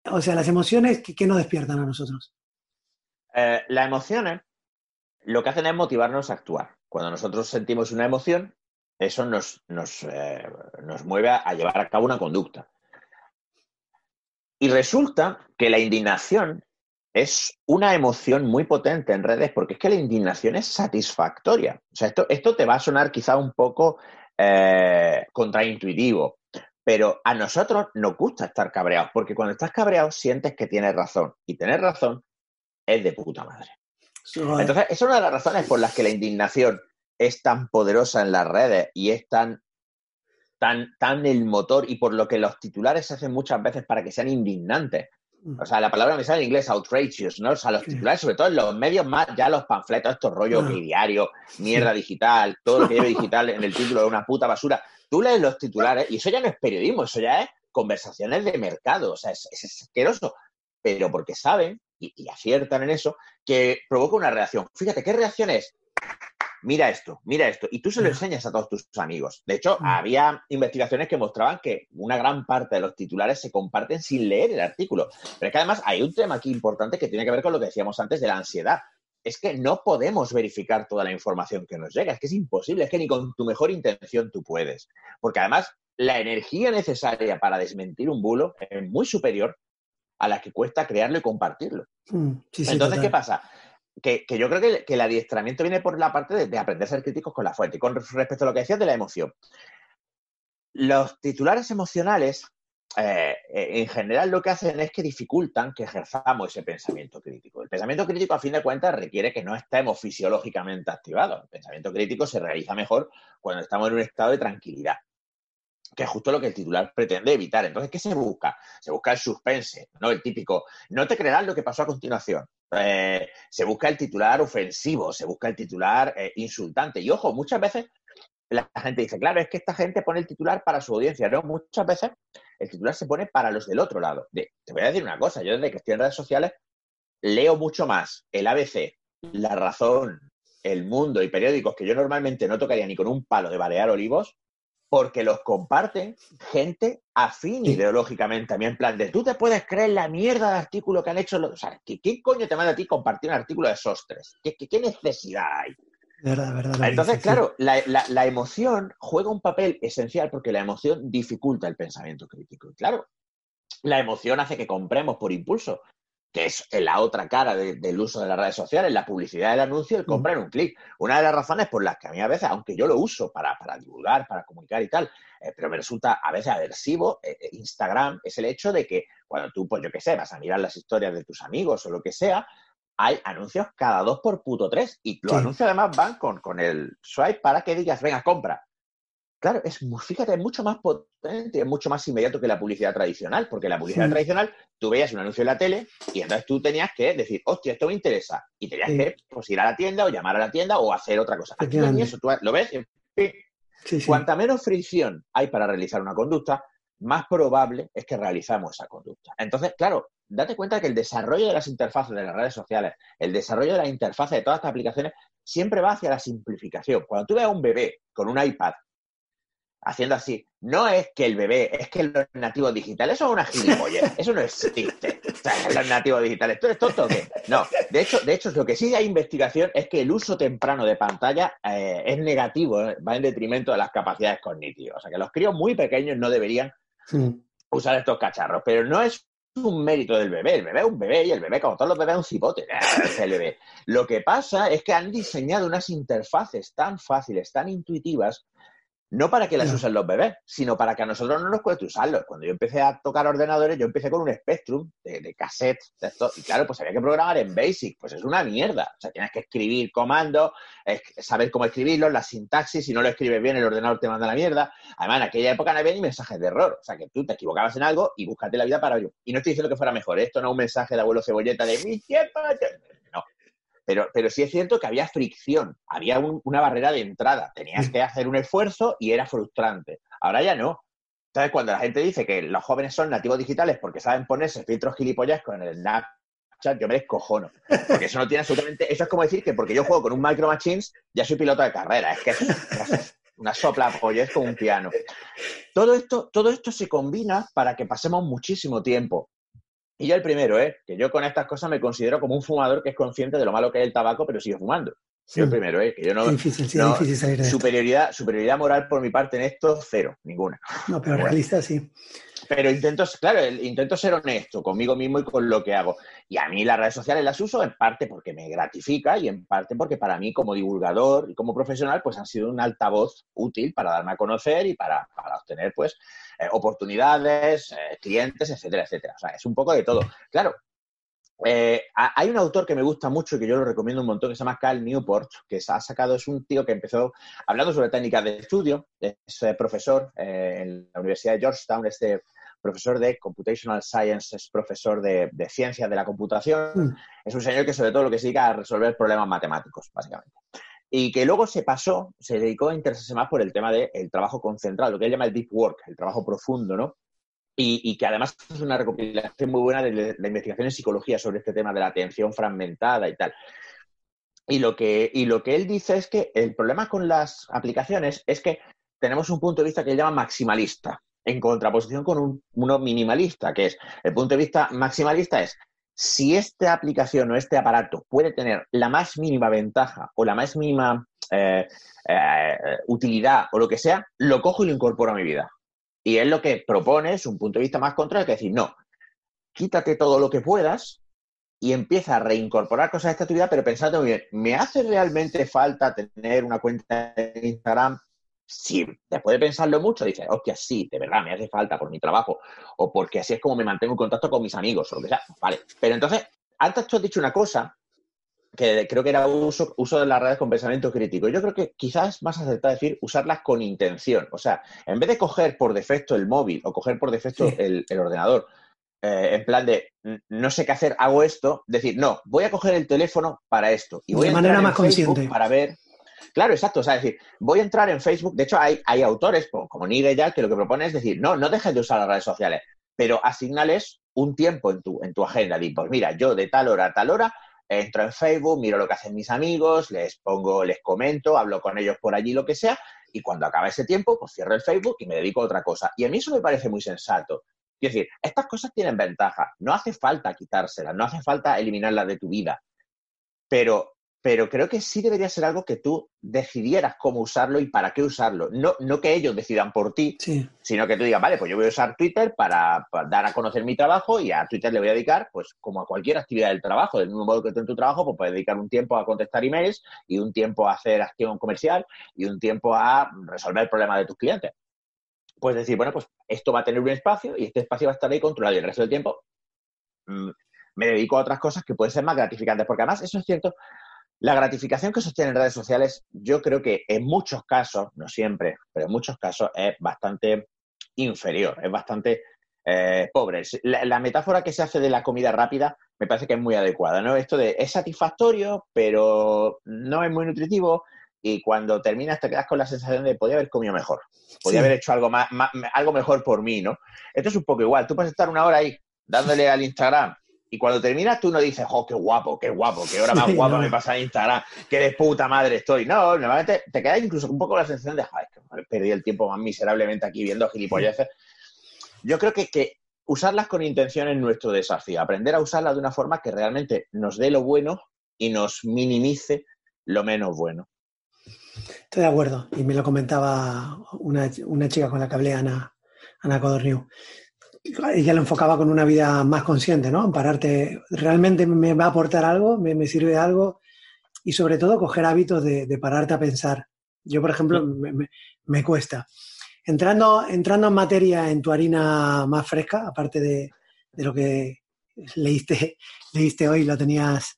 O sea, las emociones, ¿qué, qué nos despiertan a nosotros? Eh, las emociones lo que hacen es motivarnos a actuar. Cuando nosotros sentimos una emoción, eso nos, nos, eh, nos mueve a llevar a cabo una conducta. Y resulta que la indignación es una emoción muy potente en redes porque es que la indignación es satisfactoria. O sea, esto, esto te va a sonar quizá un poco eh, contraintuitivo, pero a nosotros nos gusta estar cabreados porque cuando estás cabreado sientes que tienes razón y tener razón es de puta madre. Entonces, es una de las razones por las que la indignación es tan poderosa en las redes y es tan tan, tan el motor y por lo que los titulares se hacen muchas veces para que sean indignantes. O sea, la palabra me sale en inglés outrageous, ¿no? O sea, los titulares, sobre todo en los medios más, ya los panfletos, estos rollos Ah. que diario, mierda digital, todo lo que lleve digital en el título de una puta basura. Tú lees los titulares y eso ya no es periodismo, eso ya es conversaciones de mercado. O sea, es, es asqueroso. Pero porque saben, y, y aciertan en eso, que provoca una reacción. Fíjate, ¿qué reacción es? Mira esto, mira esto. Y tú se lo enseñas a todos tus amigos. De hecho, había investigaciones que mostraban que una gran parte de los titulares se comparten sin leer el artículo. Pero es que además hay un tema aquí importante que tiene que ver con lo que decíamos antes de la ansiedad. Es que no podemos verificar toda la información que nos llega. Es que es imposible. Es que ni con tu mejor intención tú puedes. Porque además la energía necesaria para desmentir un bulo es muy superior a la que cuesta crearlo y compartirlo. Mm, sí, sí, Entonces, total. ¿qué pasa? Que, yo creo que, el adiestramiento viene por la parte de, de, aprender a ser críticos con la fuente. Y con respecto a lo que decías de la emoción, los titulares emocionales, eh, en general, lo que hacen es que dificultan que ejerzamos ese pensamiento crítico. El pensamiento crítico, a fin de cuentas, requiere que no estemos fisiológicamente activados. El pensamiento crítico se realiza mejor cuando estamos en un estado de tranquilidad que es justo lo que el titular pretende evitar. Entonces, ¿qué se busca? Se busca el suspense, ¿no? El típico, no te creerás lo que pasó a continuación. Eh, se busca el titular ofensivo, se busca el titular eh, insultante. Y ojo, muchas veces la gente dice, claro, es que esta gente pone el titular para su audiencia, ¿no? Muchas veces el titular se pone para los del otro lado. De, te voy a decir una cosa, yo desde que estoy en redes sociales leo mucho más el ABC, La Razón, El Mundo y periódicos que yo normalmente no tocaría ni con un palo de balear olivos, porque los comparten gente afín sí. ideológicamente a mí, en plan de tú te puedes creer la mierda de artículo que han hecho los... O sea, ¿qué, ¿qué, coño te manda a ti compartir un artículo de esos tres? ¿Qué, qué, qué necesidad hay? Verdad, verdad, Entonces, dice, claro, sí. la, la, la, emoción juega un papel esencial porque la emoción dificulta el pensamiento crítico. Y claro, la emoción hace que compremos por impulso, que es la otra cara de, del uso de las redes sociales, la publicidad del anuncio, el comprar en un clic. Una de las razones por las que a mí a veces, aunque yo lo uso para, para divulgar, para comunicar y tal, eh, pero me resulta a veces aversivo, eh, Instagram, es el hecho de que cuando tú, pues yo qué sé, vas a mirar las historias de tus amigos o lo que sea, hay anuncios cada dos por puto tres. Y los sí. anuncios además van con, con el swipe para que digas, venga, compra. Claro, es, fíjate, es mucho más potente, es mucho más inmediato que la publicidad tradicional, porque la publicidad sí. tradicional, tú veías un anuncio en la tele y entonces tú tenías que decir, hostia, esto me interesa. Y tenías sí. que pues, ir a la tienda o llamar a la tienda o hacer otra cosa. Aquí no eso, tú lo ves. Sí, Cuanta menos fricción hay para realizar una conducta, más probable es que realizamos esa conducta. Entonces, claro, date cuenta que el desarrollo de las interfaces de las redes sociales, el desarrollo de la interfaz de todas estas aplicaciones, siempre va hacia la simplificación. Cuando tú ves a un bebé con un iPad haciendo así. No es que el bebé, es que los nativos digitales, es una gilipollez, eso no existe. O sea, los nativos digitales, ¿tú eres tonto o qué? No, de hecho, de hecho, lo que sí hay investigación es que el uso temprano de pantalla eh, es negativo, eh, va en detrimento de las capacidades cognitivas. O sea, que los críos muy pequeños no deberían usar estos cacharros, pero no es un mérito del bebé. El bebé es un bebé y el bebé, como todos los bebés, es un cipote. Es el bebé. Lo que pasa es que han diseñado unas interfaces tan fáciles, tan intuitivas, no para que las usen los bebés, sino para que a nosotros no nos cueste usarlos. Cuando yo empecé a tocar ordenadores, yo empecé con un Spectrum de, de cassette, de esto, y claro, pues había que programar en Basic, pues es una mierda. O sea, tienes que escribir comandos, es- saber cómo escribirlos, la sintaxis, si no lo escribes bien, el ordenador te manda la mierda. Además, en aquella época no había ni mensajes de error. O sea, que tú te equivocabas en algo y búscate la vida para ello. Y no estoy diciendo que fuera mejor. Esto no es un mensaje de abuelo cebolleta de mi tiempo. Pero, pero sí es cierto que había fricción, había un- una barrera de entrada. Tenías que hacer un esfuerzo y era frustrante. Ahora ya no. Entonces, cuando la gente dice que los jóvenes son nativos digitales porque saben ponerse filtros gilipollas con el Snapchat, yo me descojono. Porque eso no tiene absolutamente. Eso es como decir que porque yo juego con un Micro Machines, ya soy piloto de carrera. Es que es una, sopla pollez con un piano. Todo esto, todo esto se combina para que pasemos muchísimo tiempo. Y yo el primero, ¿eh? que yo con estas cosas me considero como un fumador que es consciente de lo malo que es el tabaco, pero sigue fumando. Yo el primero, ¿eh? que yo no... Es difícil, sí, no, es difícil salir de esto. superioridad, superioridad moral por mi parte en esto, cero, ninguna. No, pero realista sí. Pero intento, claro, intento ser honesto conmigo mismo y con lo que hago. Y a mí las redes sociales las uso en parte porque me gratifica y en parte porque para mí como divulgador y como profesional pues han sido un altavoz útil para darme a conocer y para, para obtener pues eh, oportunidades, eh, clientes, etcétera, etcétera. O sea, es un poco de todo. Claro, eh, ha- hay un autor que me gusta mucho y que yo lo recomiendo un montón que se llama Cal Newport, que se ha sacado, es un tío que empezó hablando sobre técnicas de estudio, es eh, profesor eh, en la Universidad de Georgetown, este profesor de Computational Science, es profesor de, de ciencias de la computación, Mm. es un señor que sobre todo lo que se dedica a resolver problemas matemáticos, básicamente. Y que luego se pasó, se dedicó a interesarse más por el tema del trabajo concentrado, lo que él llama el deep work, el trabajo profundo, ¿no? Y, que además es una recopilación muy buena de la de investigación en psicología sobre este tema de la atención fragmentada y tal. Y lo, que, y lo que él dice es que el problema con las aplicaciones es que tenemos un punto de vista que él llama maximalista, en contraposición con un, uno minimalista, que es el punto de vista maximalista es si esta aplicación o este aparato puede tener la más mínima ventaja o la más mínima eh, eh, utilidad o lo que sea, lo cojo y lo incorporo a mi vida. Y él lo que propone es un punto de vista más contrario, que es decir, no, quítate todo lo que puedas y empieza a reincorporar cosas a esta actividad, pero pensando bien, ¿me hace realmente falta tener una cuenta de Instagram? Sí, después de pensarlo mucho, dices, hostia, sí, de verdad, me hace falta por mi trabajo, o porque así es como me mantengo en contacto con mis amigos, o lo que sea. Vale, pero entonces, antes tú has dicho una cosa que creo que era uso, uso de las redes con pensamiento crítico. Yo creo que quizás es más acertado decir usarlas con intención. O sea, en vez de coger por defecto el móvil o coger por defecto Sí. el, el ordenador, eh, en plan de "N- no sé qué hacer, hago esto, decir, no, voy a coger el teléfono para esto. Y De voy a manera más Facebook consciente. para ver. Claro, exacto. O sea, decir, voy a entrar en Facebook. De hecho, hay, hay autores como Nigel que lo que propone es decir, no, no dejes de usar las redes sociales, pero asignales un tiempo en tu, en tu agenda. Di, pues mira, yo de tal hora a tal hora entro en Facebook, miro lo que hacen mis amigos, les pongo, les comento, hablo con ellos por allí, lo que sea, y cuando acaba ese tiempo, pues cierro el Facebook y me dedico a otra cosa. Y a mí eso me parece muy sensato. Es decir, estas cosas tienen ventaja. No hace falta quitárselas, no hace falta eliminarlas de tu vida. Pero, pero creo que sí debería ser algo que tú decidieras cómo usarlo y para qué usarlo. No, no que ellos decidan por ti, Sí. sino que tú digas, vale, pues yo voy a usar Twitter para, para dar a conocer mi trabajo y a Twitter le voy a dedicar, pues como a cualquier actividad del trabajo, del mismo modo que tú en tu trabajo, pues puedes dedicar un tiempo a contestar emails y un tiempo a hacer acción comercial y un tiempo a resolver problemas de tus clientes. Pues decir, bueno, pues esto va a tener un espacio y este espacio va a estar ahí controlado y el resto del tiempo mm, me dedico a otras cosas que pueden ser más gratificantes, porque además eso es cierto, la gratificación que se obtiene en redes sociales, yo creo que en muchos casos, no siempre, pero en muchos casos es bastante inferior, es bastante eh, pobre. La, la metáfora que se hace de la comida rápida me parece que es muy adecuada, ¿no? Esto de es satisfactorio, pero no es muy nutritivo y cuando terminas te quedas con la sensación de podía haber comido mejor, podía Sí. haber hecho algo, más, más- algo mejor por mí, ¿no? Esto es un poco igual, tú puedes estar una hora ahí dándole al Instagram Y cuando terminas, tú no dices, oh, qué guapo, qué guapo, qué hora más Sí, guapa no. me pasa en Instagram, qué de puta madre estoy. No, normalmente te queda incluso un poco la sensación de, joder, que perdí el tiempo más miserablemente aquí viendo gilipolleces. Yo creo que, que usarlas con intención es nuestro desafío, aprender a usarlas de una forma que realmente nos dé lo bueno y nos minimice lo menos bueno. Estoy de acuerdo. Y me lo comentaba una, una chica con la que hablé, Ana, Ana Codorniu. Ella lo enfocaba con una vida más consciente, ¿no? En pararte, ¿realmente me va a aportar algo? ¿Me, me sirve de algo? Y sobre todo coger hábitos de, de pararte a pensar. Yo, por ejemplo, me, me- me cuesta. Entrando, entrando en materia en tu harina más fresca, aparte de, de lo que leíste, leíste hoy, lo tenías...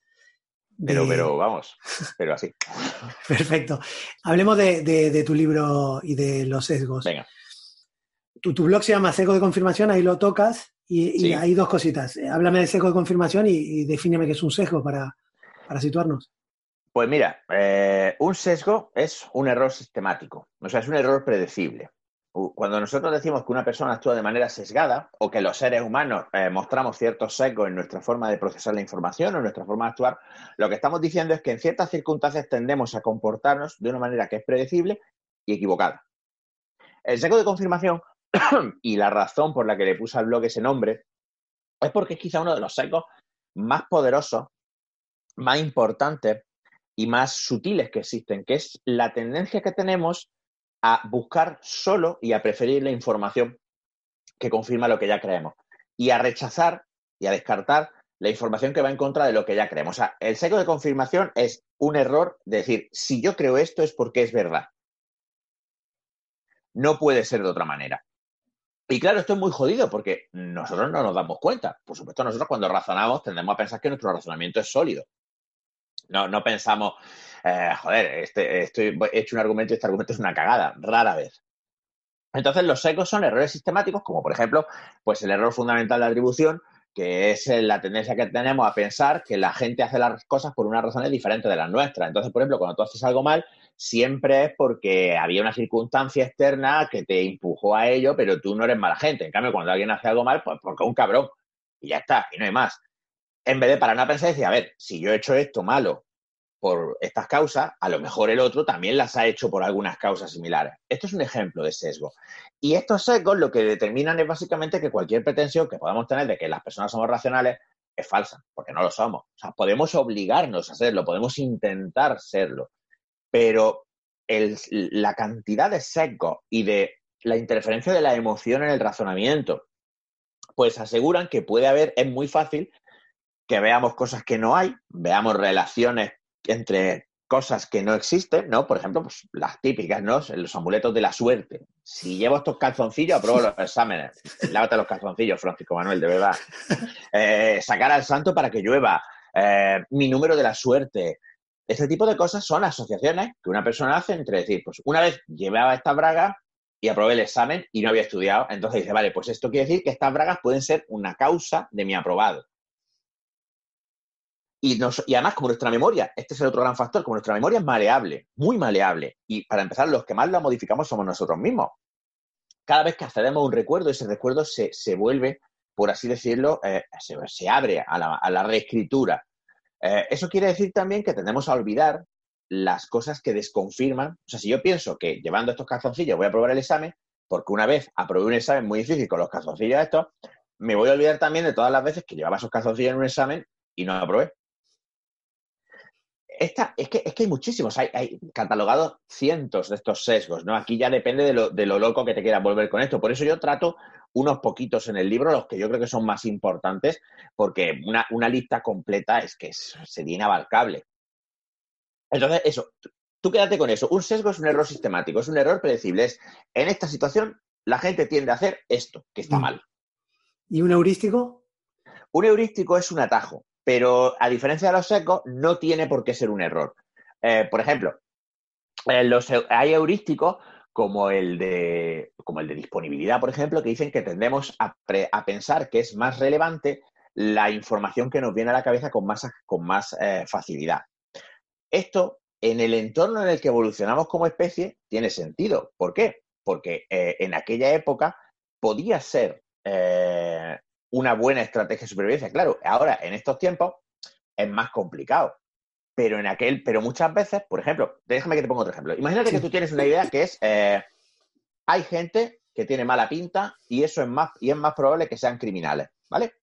Pero, pero vamos, pero así. Perfecto. Hablemos de, de- de tu libro y de los sesgos. Venga. Tu, tu blog se llama Sesgo de Confirmación, ahí lo tocas y, hay dos cositas. Eh, Háblame de sesgo de confirmación y, y defíneme qué es un sesgo para, para situarnos. Pues mira, eh, un sesgo es un error sistemático, o sea, es un error predecible. Cuando nosotros decimos que una persona actúa de manera sesgada o que los seres humanos eh, mostramos ciertos sesgos en nuestra forma de procesar la información o en nuestra forma de actuar, lo que estamos diciendo es que en ciertas circunstancias tendemos a comportarnos de una manera que es predecible y equivocada. El sesgo de confirmación y la razón por la que le puse al blog ese nombre es porque es quizá uno de los sesgos más poderosos, más importantes y más sutiles que existen, que es la tendencia que tenemos a buscar solo y a preferir la información que confirma lo que ya creemos y a rechazar y a descartar la información que va en contra de lo que ya creemos. O sea, el seco de confirmación es un error de decir, si yo creo esto es porque es verdad. No puede ser de otra manera. Y claro, esto es muy jodido porque nosotros no nos damos cuenta. Por supuesto, nosotros cuando razonamos tendemos a pensar que nuestro razonamiento es sólido. No, no pensamos, eh, joder, este, estoy, he hecho un argumento y este argumento es una cagada, rara vez. Entonces, los secos son errores sistemáticos, como por ejemplo, pues el error fundamental de atribución, que es eh, la tendencia que tenemos a pensar que la gente hace las cosas por unas razones diferentes de las nuestras. Entonces, por ejemplo, cuando tú haces algo mal, siempre es porque había una circunstancia externa que te empujó a ello, pero tú no eres mala gente. En cambio, cuando alguien hace algo mal, pues porque es un cabrón. Y ya está, y no hay más. En vez de parar a pensar y decir, a ver, si yo he hecho esto malo por estas causas, a lo mejor el otro también las ha hecho por algunas causas similares. Esto es un ejemplo de sesgo. Y estos sesgos lo que determinan es básicamente que cualquier pretensión que podamos tener de que las personas somos racionales es falsa, porque no lo somos. O sea, podemos obligarnos a serlo, podemos intentar serlo, pero la cantidad de sesgos y de la interferencia de la emoción en el razonamiento, pues aseguran que puede haber, es muy fácil que veamos cosas que no hay, veamos relaciones entre cosas que no existen, ¿no? Por ejemplo, pues las típicas, ¿no? Los amuletos de la suerte. Si llevo estos calzoncillos, apruebo los exámenes. Lávate los calzoncillos, Francisco Manuel, de verdad. Eh, sacar al santo para que llueva. Eh, mi número de la suerte. Este tipo de cosas son asociaciones que una persona hace entre decir, pues una vez llevaba esta braga y aprobé el examen y no había estudiado. Entonces dice, vale, pues esto quiere decir que estas bragas pueden ser una causa de mi aprobado. Y, además, como nuestra memoria, este es el otro gran factor, como nuestra memoria es maleable, muy maleable, y para empezar, los que más la modificamos somos nosotros mismos. Cada vez que accedemos a un recuerdo, ese recuerdo se, se vuelve, por así decirlo, eh, se, se abre a la, a la reescritura. Eh, eso quiere decir también que tendemos a olvidar las cosas que desconfirman. O sea, si yo pienso que llevando estos calzoncillos voy a aprobar el examen, porque una vez aprobé un examen muy difícil con los calzoncillos estos, me voy a olvidar también de todas las veces que llevaba esos calzoncillos en un examen y no aprobé. Esta, es, que, es que hay muchísimos, hay, hay catalogados cientos de estos sesgos, ¿no? Aquí ya depende de lo, de lo loco que te quieras volver con esto. Por eso yo trato unos poquitos en el libro, los que yo creo que son más importantes, porque una, una lista completa es que es- sería inabarcable. Entonces, eso, tú- quédate con eso. Un sesgo es un error sistemático, es un error predecible. Es, en esta situación, la gente tiende a hacer esto, que está Mm. mal. ¿Y un heurístico? Un heurístico es un atajo, pero a diferencia de los secos, no tiene por qué ser un error. Eh, por ejemplo, eh, los, hay heurísticos como el, de, como el de disponibilidad, por ejemplo, que dicen que tendemos a, pre- a pensar que es más relevante la información que nos viene a la cabeza con más, con más eh, facilidad. Esto, en el entorno en el que evolucionamos como especie, tiene sentido. ¿Por qué? Porque eh, en aquella época podía ser eh, una buena estrategia de supervivencia. Claro, ahora en estos tiempos es más complicado. Pero en aquel, pero muchas veces, por ejemplo, déjame que te ponga otro ejemplo. Imagínate Sí. que tú tienes una idea que es eh, hay gente que tiene mala pinta y eso es más, y es más probable que sean criminales, ¿vale?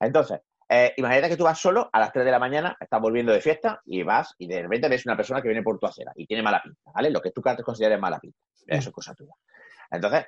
Entonces, eh, imagínate que tú vas solo a las 3 de la mañana, estás volviendo de fiesta y vas y de repente ves una persona que viene por tu acera y tiene mala pinta, ¿vale? Lo que tú consideres mala pinta. Eso es cosa tuya. Entonces,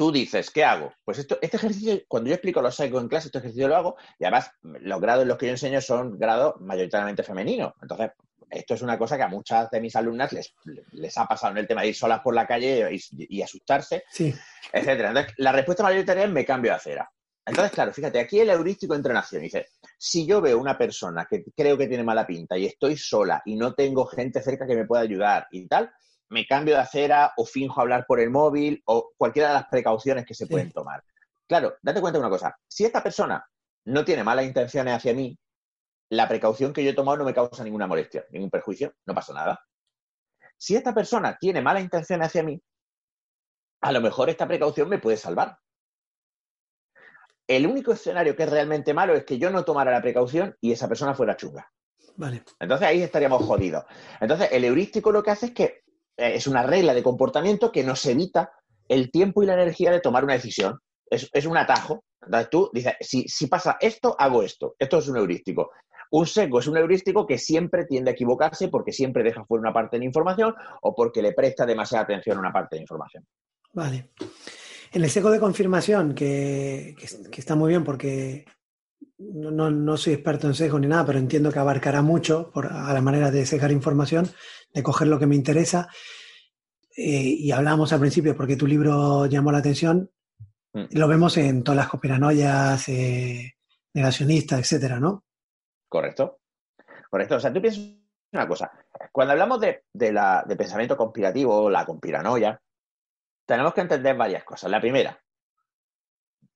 tú dices, ¿qué hago? Pues esto, este ejercicio, cuando yo explico los psychos en clase, este ejercicio lo hago y además los grados en los que yo enseño son grados mayoritariamente femeninos. Entonces, esto es una cosa que a muchas de mis alumnas les, les ha pasado en el tema de ir solas por la calle y, y asustarse, Sí, etcétera. Entonces, la respuesta mayoritaria es me cambio de acera. Entonces, claro, fíjate, aquí el heurístico entra en acción. Dice, si yo veo una persona que creo que tiene mala pinta y estoy sola y no tengo gente cerca que me pueda ayudar y tal, me cambio de acera o finjo hablar por el móvil o cualquiera de las precauciones que se Sí. pueden tomar. Claro, date cuenta de una cosa. Si esta persona no tiene malas intenciones hacia mí, la precaución que yo he tomado no me causa ninguna molestia, ningún perjuicio, no pasa nada. Si esta persona tiene malas intenciones hacia mí, a lo mejor esta precaución me puede salvar. El único escenario que es realmente malo es que yo no tomara la precaución y esa persona fuera chunga. vale. Entonces ahí estaríamos jodidos. Entonces el heurístico lo que hace es que es una regla de comportamiento que nos evita el tiempo y la energía de tomar una decisión. Es, es un atajo. Entonces tú dices, si, si pasa esto, hago esto. Esto es un heurístico. Un seco es un heurístico que siempre tiende a equivocarse porque siempre deja fuera una parte de la información o porque le presta demasiada atención a una parte de la información. Vale. En el seco de confirmación, que, que- que está muy bien porque no, no- no soy experto en sesgo ni nada, pero entiendo que abarcará mucho por, a la manera de sesgar información, de coger lo que me interesa. Eh, y hablábamos al principio porque tu libro llamó la atención. Mm. Lo vemos en todas las conspiranoias, eh, negacionistas, etcétera, ¿no? ¿Correcto? Correcto. O sea, tú piensas una cosa. Cuando hablamos de, de la, de pensamiento conspirativo, la conspiranoia, tenemos que entender varias cosas. La primera,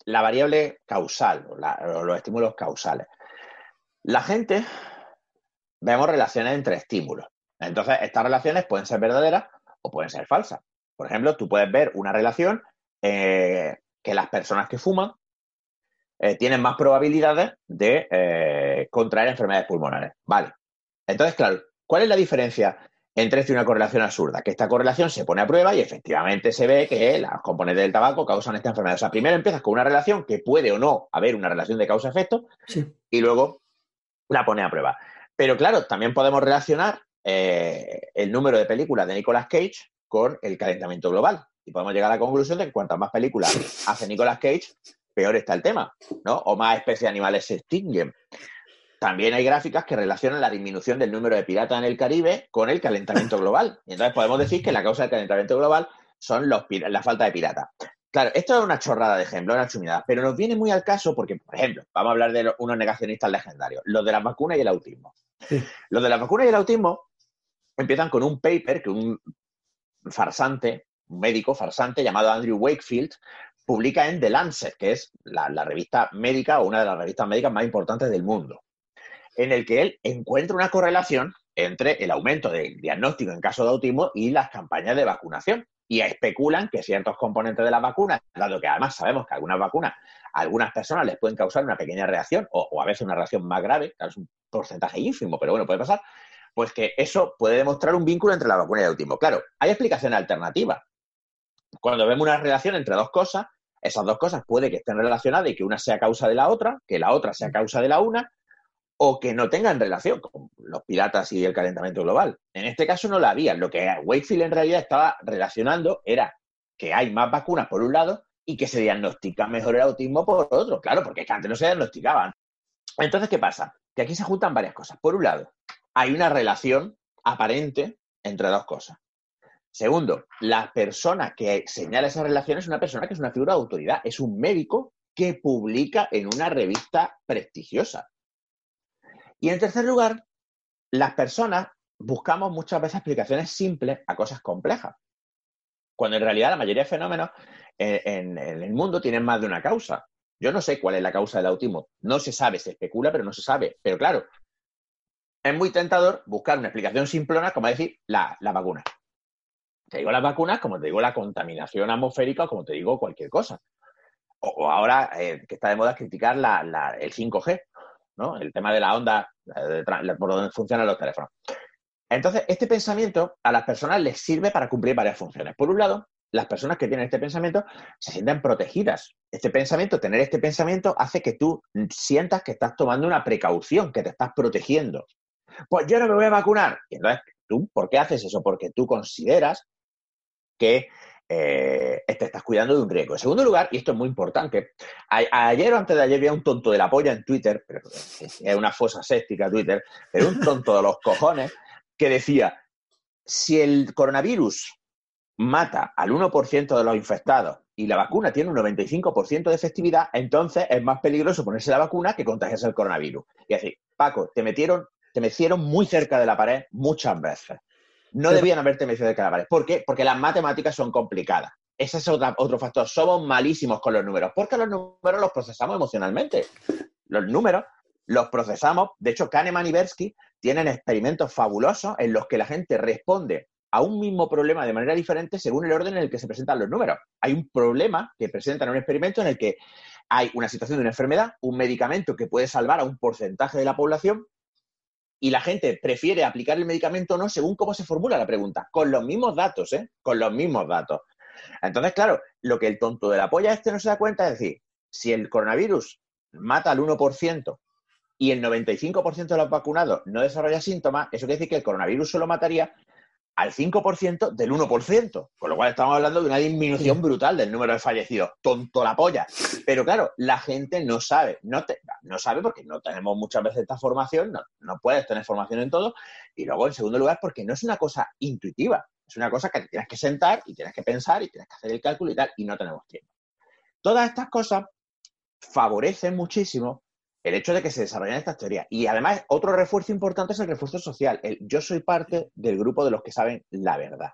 la variable causal, o, la- o los estímulos causales. La gente vemos relaciones entre estímulos. Entonces, estas relaciones pueden ser verdaderas o pueden ser falsas. Por ejemplo, tú puedes ver una relación eh, que las personas que fuman eh, tienen más probabilidades de eh, contraer enfermedades pulmonares. Vale. Entonces, claro, ¿cuál es la diferencia entre esto y una correlación absurda? Que esta correlación se pone a prueba y efectivamente se ve que las componentes del tabaco causan esta enfermedad. O sea, primero empiezas con una relación que puede o no haber una relación de causa-efecto Sí. y luego la pone a prueba. Pero claro, también podemos relacionar eh, el número de películas de Nicolas Cage con el calentamiento global. Y podemos llegar a la conclusión de que cuantas más películas hace Nicolas Cage, peor está el tema, ¿no? O más especies de animales se extinguen. También hay gráficas que relacionan la disminución del número de piratas en el Caribe con el calentamiento global. Y entonces podemos decir que la causa del calentamiento global son los la falta de piratas. Claro, esto es una chorrada de ejemplo, una chumidad, pero nos viene muy al caso porque, por ejemplo, vamos a hablar de unos negacionistas legendarios, los de las vacunas y el autismo. Sí. Los de las vacunas y el autismo empiezan con un paper que un farsante, un médico farsante llamado Andrew Wakefield, publica en The Lancet, que es la, la revista médica o una de las revistas médicas más importantes del mundo, en el que él encuentra una correlación entre el aumento del diagnóstico en caso de autismo y las campañas de vacunación. Y especulan que ciertos componentes de las vacunas, dado que además sabemos que algunas vacunas a algunas personas les pueden causar una pequeña reacción o, o a veces una reacción más grave, es un porcentaje ínfimo, pero bueno, puede pasar, pues que eso puede demostrar un vínculo entre la vacuna y el autismo. Claro, hay explicaciones alternativas. Cuando vemos una relación entre dos cosas, esas dos cosas puede que estén relacionadas y que una sea causa de la otra, que la otra sea causa de la una, o que no tengan relación con los piratas y el calentamiento global. En este caso no la había. Lo que Wakefield en realidad estaba relacionando era que hay más vacunas por un lado y que se diagnostica mejor el autismo por otro. Claro, porque es que antes no se diagnosticaban. Entonces, ¿qué pasa? Que aquí se juntan varias cosas. Por un lado, hay una relación aparente entre dos cosas. Segundo, la persona que señala esa relación es una persona que es una figura de autoridad, es un médico que publica en una revista prestigiosa. Y en tercer lugar, las personas buscamos muchas veces explicaciones simples a cosas complejas, cuando en realidad la mayoría de fenómenos en, el mundo tienen más de una causa. Yo no sé cuál es la causa del autismo, no se sabe, se especula, pero no se sabe. Pero claro, es muy tentador buscar una explicación simplona, como decir, la, la vacuna. Te digo las vacunas como te digo la contaminación atmosférica o como te digo cualquier cosa. O, ahora eh, que está de moda criticar la- el 5G, ¿no? El tema de la onda eh, por donde funcionan los teléfonos. Entonces, este pensamiento a las personas les sirve para cumplir varias funciones. Por un lado, las personas que tienen este pensamiento se sienten protegidas. Este pensamiento, tener este pensamiento, hace que tú sientas que estás tomando una precaución, que te estás protegiendo. Pues yo no me voy a vacunar. Y entonces, ¿tú por qué haces eso? Porque tú consideras que eh, te estás cuidando de un riesgo. En segundo lugar, y esto es muy importante, ayer o antes de ayer había un tonto de la polla en Twitter, pero es una fosa séptica Twitter, pero un tonto de los cojones, que decía, si el coronavirus mata al 1% de los infectados y la vacuna tiene un 95% de efectividad, entonces es más peligroso ponerse la vacuna que contagiarse el coronavirus. Y así, Paco, te metieron, te metieron muy cerca de la pared muchas veces. No Pero- debían haberte metido cerca de la pared. ¿Por qué? Porque las matemáticas son complicadas. Ese es otra- otro factor. Somos malísimos con los números, porque los números los procesamos emocionalmente. Los números los procesamos. De hecho, Kahneman y Tversky tienen experimentos fabulosos en los que la gente responde a un mismo problema de manera diferente según el orden en el que se presentan los números. Hay un problema que presentan en un experimento en el que hay una situación de una enfermedad, un medicamento que puede salvar a un porcentaje de la población y la gente prefiere aplicar el medicamento o no según cómo se formula la pregunta, con los mismos datos, ¿eh? Con los mismos datos. Entonces, claro, lo que el tonto de la polla este no se da cuenta es decir, si el coronavirus mata al 1% y el 95% de los vacunados no desarrolla síntomas, eso quiere decir que el coronavirus solo mataría al 5% del 1%, con lo cual estamos hablando de una disminución brutal del número de fallecidos. Tonto la polla. Pero claro, la gente no sabe, no, te- no sabe porque no tenemos muchas veces esta formación, no, no puedes tener formación en todo, y luego, en segundo lugar, porque no es una cosa intuitiva, es una cosa que te tienes que sentar y tienes que pensar y tienes que hacer el cálculo y tal, y no tenemos tiempo. Todas estas cosas favorecen muchísimo el hecho de que se desarrollen estas teorías. Y además, otro refuerzo importante es el refuerzo social. El yo soy parte del grupo de los que saben la verdad.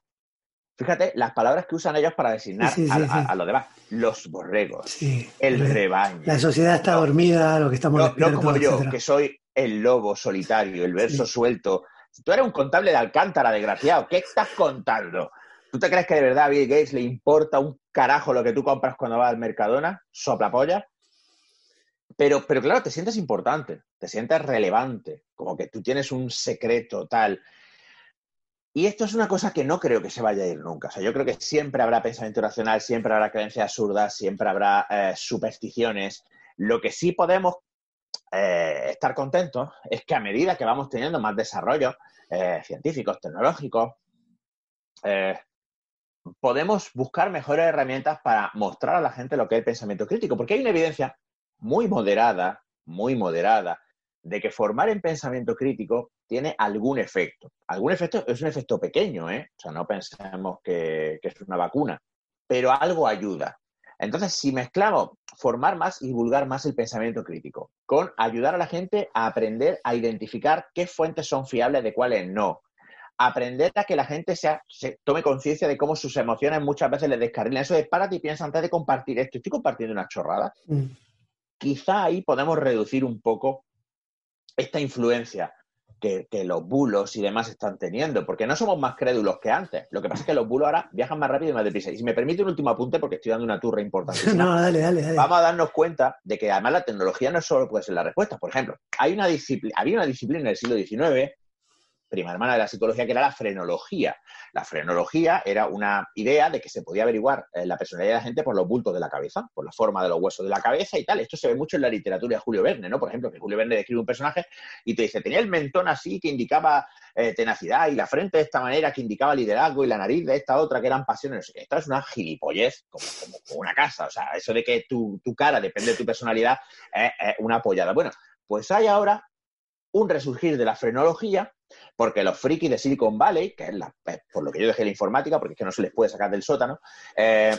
Fíjate las palabras que usan ellos para designar Sí, sí, a, sí, a- sí. a los demás. Los borregos, el rebaño. La sociedad está dormida, lo que estamos No, no como yo, etcétera. que soy el lobo solitario, el verso suelto. Tú eres un contable de Alcántara, desgraciado, ¿qué estás contando? ¿Tú te crees que de verdad a Bill Gates le importa un carajo lo que tú compras cuando vas al Mercadona? Soplapolla. Pero, pero claro, te sientes importante, te sientes relevante, como que tú tienes un secreto tal. Y esto es una cosa que no creo que se vaya a ir nunca. O sea, yo creo que siempre habrá pensamiento racional, siempre habrá creencias absurdas, siempre habrá eh, supersticiones. Lo que sí podemos eh, estar contentos es que a medida que vamos teniendo más desarrollos eh, científicos, tecnológicos, eh, podemos buscar mejores herramientas para mostrar a la gente lo que es el pensamiento crítico, porque hay una evidencia muy moderada, muy moderada, de que formar en pensamiento crítico tiene algún efecto. Algún efecto es un efecto pequeño, ¿eh? O sea, no pensemos que, es una vacuna, pero algo ayuda. Entonces, si mezclamos formar más y divulgar más el pensamiento crítico con ayudar a la gente a aprender a identificar qué fuentes son fiables de cuáles no, aprender a que la gente sea- se tome conciencia de cómo sus emociones muchas veces les descarrilan. Eso de párate y piensa antes de compartir esto. Estoy compartiendo una chorrada. Mm. Quizá ahí podemos reducir un poco esta influencia que, que los bulos y demás están teniendo, porque no somos más crédulos que antes. Lo que pasa es que los bulos ahora viajan más rápido y más deprisa. Y si me permite un último apunte, porque estoy dando una turra importante. No, dale, dale, dale. Vamos a darnos cuenta de que además la tecnología no solo puede ser la respuesta. Por ejemplo, hay una disciplina, había una disciplina en el siglo XIX, prima hermana de la psicología, que era la frenología. La frenología era una idea de que se podía averiguar eh, la personalidad de la gente por los bultos de la cabeza, por la forma de los huesos de la cabeza y tal. Esto se ve mucho en la literatura de Julio Verne, ¿no? Por ejemplo, que Julio Verne describe un personaje y te dice, tenía el mentón así que indicaba eh, tenacidad y la frente de esta manera que indicaba liderazgo y la nariz de esta otra que eran pasiones. Esto es una gilipollez, como, una casa. O sea, eso de que tu, tu cara depende de tu personalidad es una apoyada. Bueno, pues hay ahora un resurgir de la frenología, porque los frikis de Silicon Valley, que es, la- es por lo que yo dejé la informática, porque es que no se les puede sacar del sótano, eh,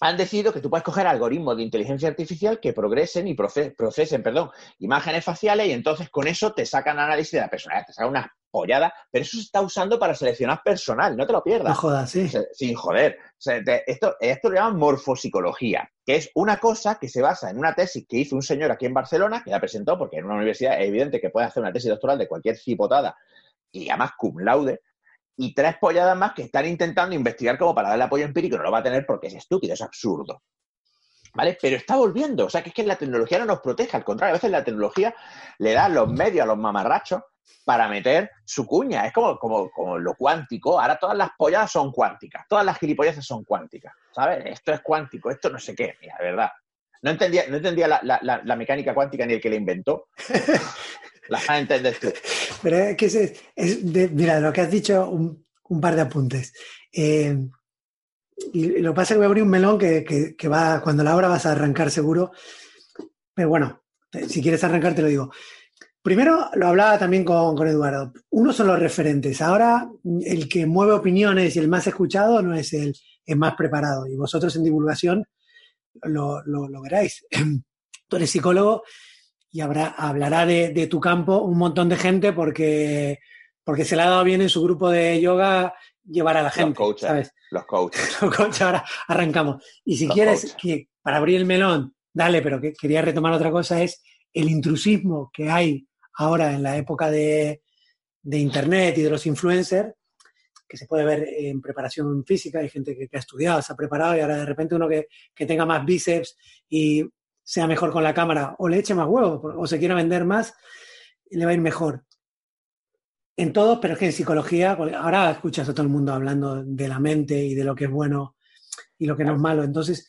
han decidido que tú puedes coger algoritmos de inteligencia artificial que progresen y proce- procesen perdón, imágenes faciales y entonces con eso te sacan análisis de la personalidad, te sacan una pollada, pero eso se está usando para seleccionar personal, no te lo pierdas. No jodas, sí. Sin joder. O sea, te- esto, esto lo llaman morfopsicología, que es una cosa que se basa en una tesis que hizo un señor aquí en Barcelona, que la presentó porque en una universidad es evidente que puede hacer una tesis doctoral de cualquier cipotada y además cum laude, y tres polladas más que están intentando investigar como para darle apoyo empírico, no lo va a tener porque es estúpido, es absurdo. ¿Vale? Pero está volviendo. O sea, que es que la tecnología no nos protege. Al contrario, a veces la tecnología le da los medios a los mamarrachos para meter su cuña. Es como, como, como lo cuántico. Ahora todas las polladas son cuánticas. Todas las gilipolleces son cuánticas. ¿Sabes? Esto es cuántico. Esto no sé qué. Mira, de verdad. No entendía, no entendía la- la mecánica cuántica ni el que la inventó. La vas a entender tú. Pero es que es, es de- mira, lo que has dicho, un, par de apuntes. Eh, y lo que pasa es que voy a abrir un melón que, que- va, cuando la hora vas a arrancar seguro. Pero bueno, te- si quieres arrancar te lo digo. Primero lo hablaba también con, con Eduardo. Uno son los referentes. Ahora el que mueve opiniones y el más escuchado no es el, el más preparado. Y vosotros en divulgación lo, lo, lo veréis. Tú eres psicólogo y habrá, hablará de, de tu campo un montón de gente porque, porque se le ha dado bien en su grupo de yoga llevar a la gente, coaches. ¿sabes? Los coaches. Coach, ahora arrancamos. Y si Los quieres, coaches. que, para abrir el melón, dale, pero que quería retomar otra cosa, es el intrusismo que hay ahora en la época de, de Internet y de los influencers, que se puede ver en preparación física, hay gente que, que ha estudiado, se ha preparado y ahora de repente uno que, que tenga más bíceps y sea mejor con la cámara o le eche más huevos o se quiera vender más, le va a ir mejor. En todos, pero es que en psicología, porque ahora escuchas a todo el mundo hablando de la mente y de lo que es bueno y lo que no es malo. Entonces,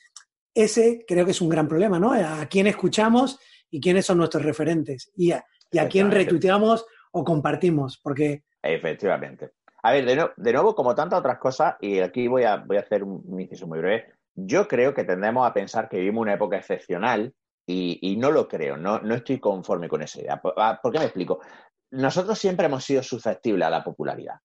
ese creo que es un gran problema, ¿no? A quién escuchamos y quiénes son nuestros referentes y a, y a quién retuiteamos o compartimos, porque Efectivamente. A ver, de nuevo, como tantas otras cosas, y aquí voy a, voy a hacer un, un inciso muy breve, yo creo que tendemos a pensar que vivimos una época excepcional y, y no lo creo, no, no estoy conforme con esa idea. ¿Por, ah, ¿por qué me explico? Nosotros siempre hemos sido susceptibles a la popularidad.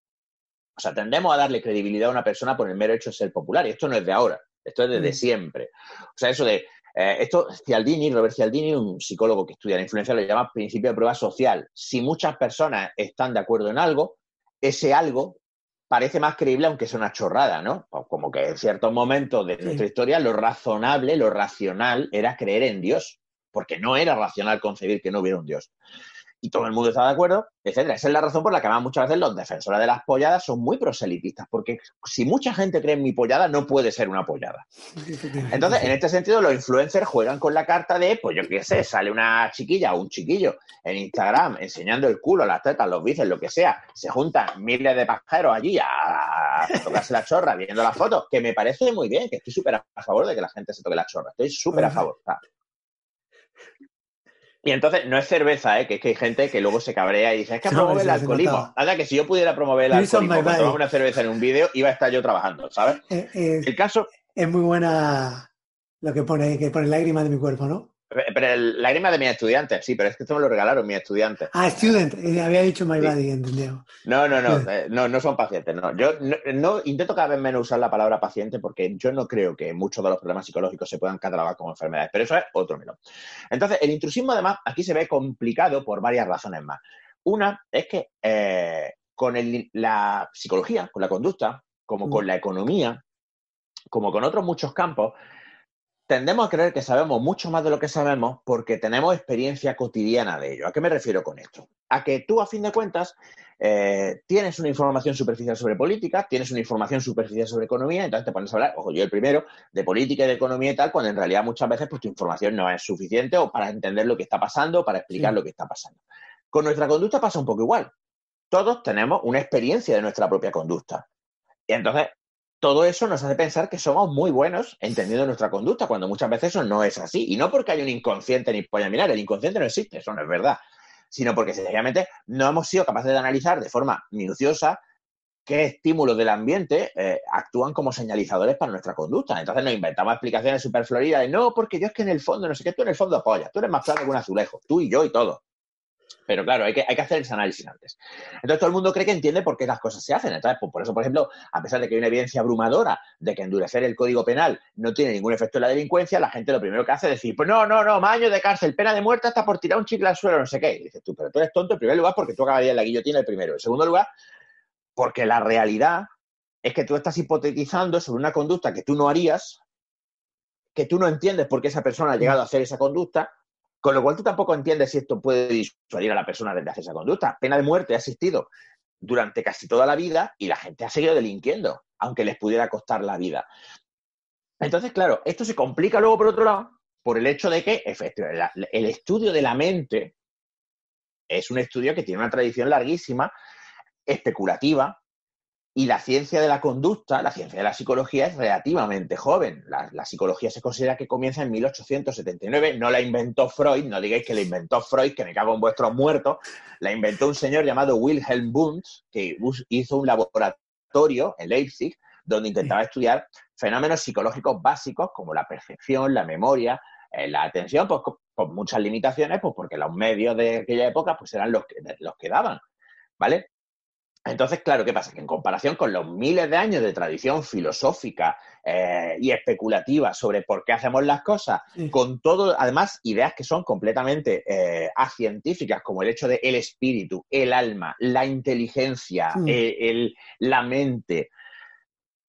O sea, tendemos a darle credibilidad a una persona por el mero hecho de ser popular, y esto no es de ahora, esto es desde Mm. siempre. O sea, eso de, eh, esto Cialdini, Robert Cialdini, un psicólogo que estudia la influencia, lo llama principio de prueba social. Si muchas personas están de acuerdo en algo, ese algo parece más creíble aunque sea una chorrada, ¿no? Como que en ciertos momentos de Sí. nuestra historia lo razonable, lo racional era creer en Dios, porque no era racional concebir que no hubiera un Dios. Y todo el mundo estaba de acuerdo, etcétera. Esa es la razón por la que además muchas veces los defensores de las polladas son muy proselitistas, porque si mucha gente cree en mi pollada, no puede ser una pollada. Entonces, en este sentido, los influencers juegan con la carta de, pues yo qué sé, sale una chiquilla o un chiquillo en Instagram enseñando el culo, las tetas, los bíceps, lo que sea. Se juntan miles de pajeros allí a, a tocarse la chorra viendo las fotos, que me parece muy bien, que estoy súper a favor de que la gente se toque la chorra. Estoy súper a favor. Y entonces, no es cerveza, ¿eh? que es que hay gente que luego se cabrea y dice, es que No, promueve el alcoholismo. Anda, que si yo pudiera promover el alcoholismo body. tomar una cerveza en un vídeo, iba a estar yo trabajando, ¿sabes? Eh, eh, El caso, es muy buena lo que pone, que pone lágrimas de mi cuerpo, ¿no? Pero el lágrima de mis estudiantes, sí, pero es que esto me lo regalaron mis estudiantes. Ah, student, eh, había dicho my Sí. body, entendió. No, no, no, eh, no, no son pacientes, no. Yo no, no- intento cada vez menos usar la palabra paciente porque yo no creo que muchos de los problemas psicológicos se puedan catalogar como enfermedades, pero eso es otro melón. Entonces, el intrusismo además aquí se ve complicado por varias razones más. Una es que eh, con el- la psicología, con la conducta, como Mm. con la economía, como con otros muchos campos, tendemos a creer que sabemos mucho más de lo que sabemos porque tenemos experiencia cotidiana de ello. ¿A qué me refiero con esto? A que tú, a fin de cuentas, eh, tienes una información superficial sobre política, tienes una información superficial sobre economía, entonces te pones a hablar, ojo, yo el primero, de política y de economía y tal, cuando en realidad muchas veces pues, tu información no es suficiente o para entender lo que está pasando o para explicar Sí. lo que está pasando. Con nuestra conducta pasa un poco igual. Todos tenemos una experiencia de nuestra propia conducta. Y entonces, todo eso nos hace pensar que somos muy buenos entendiendo nuestra conducta, cuando muchas veces eso no es así. Y no porque hay un inconsciente ni polla mirar, el inconsciente no existe, eso no es verdad. Sino porque sencillamente no hemos sido capaces de analizar de forma minuciosa qué estímulos del ambiente eh, actúan como señalizadores para nuestra conducta. Entonces nos inventamos explicaciones súper floridas de no, porque yo es que en el fondo, no sé qué, tú en el fondo apoyas, tú eres más plano que un azulejo, tú y yo y todo. Pero claro, hay que, hay que hacer ese análisis antes. Entonces todo el mundo cree que entiende por qué las cosas se hacen. Entonces, pues, por eso, por ejemplo, a pesar de que hay una evidencia abrumadora de que endurecer el código penal no tiene ningún efecto en la delincuencia, la gente lo primero que hace es decir, pues no, no, no, más años de cárcel, pena de muerte hasta por tirar un chicle al suelo, no sé qué. Y dices tú, pero tú eres tonto en primer lugar porque tú acabarías en la guillotina el primero. En segundo lugar, porque la realidad es que tú estás hipotetizando sobre una conducta que tú no harías, que tú no entiendes por qué esa persona ha llegado a hacer esa conducta, con lo cual tú tampoco entiendes si esto puede disuadir a la persona de hacer esa conducta. Pena de muerte ha existido durante casi toda la vida y la gente ha seguido delinquiendo, aunque les pudiera costar la vida. Entonces, claro, esto se complica luego por otro lado por el hecho de que efectivamente, el estudio de la mente es un estudio que tiene una tradición larguísima, especulativa, y la ciencia de la conducta, la ciencia de la psicología es relativamente joven. La, la psicología se considera que comienza en 1879, no la inventó Freud, no digáis que la inventó Freud, que me cago en vuestros muertos, la inventó un señor llamado Wilhelm Wundt, que hizo un laboratorio en Leipzig donde intentaba estudiar fenómenos psicológicos básicos como la percepción, la memoria, eh, la atención, pues con, con muchas limitaciones, pues porque los medios de aquella época pues eran los que, los que daban, ¿vale? Entonces, claro, ¿qué pasa? Que en comparación con los miles de años de tradición filosófica eh, y especulativa sobre por qué hacemos las cosas, Sí. con todo, además, ideas que son completamente eh, acientíficas, como el hecho de el espíritu, el alma, la inteligencia, eh, el- la mente.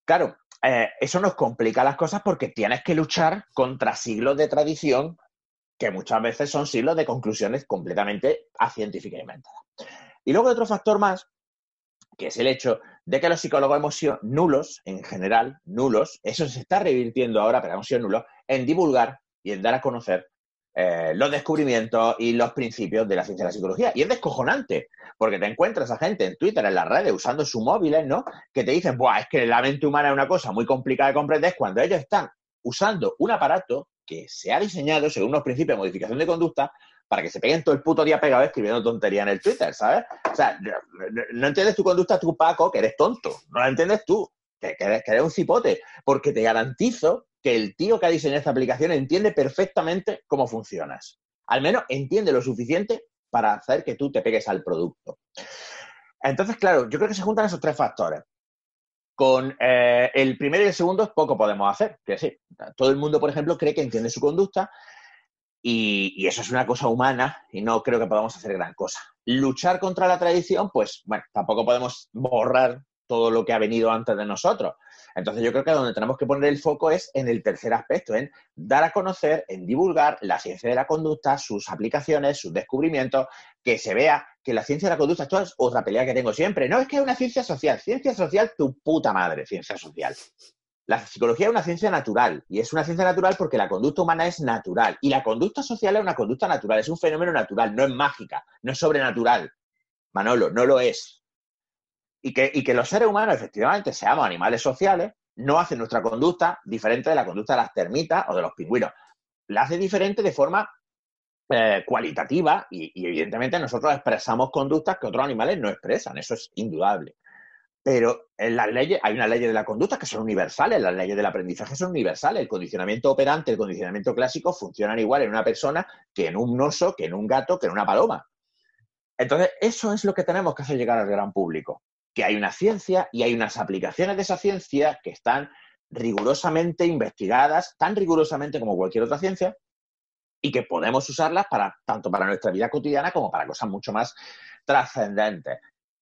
Claro, eh, eso nos complica las cosas porque tienes que luchar contra siglos de tradición que muchas veces son siglos de conclusiones completamente acientíficas y inventadas. Y luego hay otro factor más, que es el hecho de que los psicólogos hemos sido nulos, en general, nulos, eso se está revirtiendo ahora, pero hemos sido nulos, en divulgar y en dar a conocer eh, los descubrimientos y los principios de la ciencia de la psicología. Y es descojonante, porque te encuentras a gente en Twitter, en las redes, usando sus móviles, ¿no? Que te dicen, Buah, es que la mente humana es una cosa muy complicada de comprender, cuando ellos están usando un aparato que se ha diseñado según unos principios de modificación de conducta para que se peguen todo el puto día pegado escribiendo tontería en el Twitter, ¿sabes? O sea, no, entiendes tu conducta tú, Paco, que eres tonto. No la entiendes tú, que, que eres, que eres un cipote. Porque te garantizo que el tío que ha diseñado esta aplicación entiende perfectamente cómo funcionas. Al menos entiende lo suficiente para hacer que tú te pegues al producto. Entonces, claro, yo creo que se juntan esos tres factores. Con eh, el primero y el segundo poco podemos hacer. Que sí, todo el mundo, por ejemplo, cree que entiende su conducta y, eso es una cosa humana y no creo que podamos hacer gran cosa. Luchar contra la tradición, pues bueno, tampoco podemos borrar todo lo que ha venido antes de nosotros. Entonces yo creo que donde tenemos que poner el foco es en el tercer aspecto, en dar a conocer, en divulgar la ciencia de la conducta, sus aplicaciones, sus descubrimientos, que se vea que la ciencia de la conducta, esto es otra pelea que tengo siempre, no es que es una ciencia social, ciencia social tu puta madre, ciencia social. La psicología es una ciencia natural y es una ciencia natural porque la conducta humana es natural y la conducta social es una conducta natural, es un fenómeno natural, no es mágica, no es sobrenatural. Manolo, no lo es. Y que, los seres humanos efectivamente seamos animales sociales no hace nuestra conducta diferente de la conducta de las termitas o de los pingüinos. La hace diferente de forma eh, cualitativa y, y evidentemente nosotros expresamos conductas que otros animales no expresan, eso es indudable. Pero en las leyes, hay unas leyes de la conducta que son universales, las leyes del aprendizaje son universales. El condicionamiento operante, el condicionamiento clásico funcionan igual en una persona que en un oso, que en un gato, que en una paloma. Entonces, eso es lo que tenemos que hacer llegar al gran público. Que hay una ciencia y hay unas aplicaciones de esa ciencia que están rigurosamente investigadas, tan rigurosamente como cualquier otra ciencia, y que podemos usarlas para, tanto para nuestra vida cotidiana como para cosas mucho más trascendentes.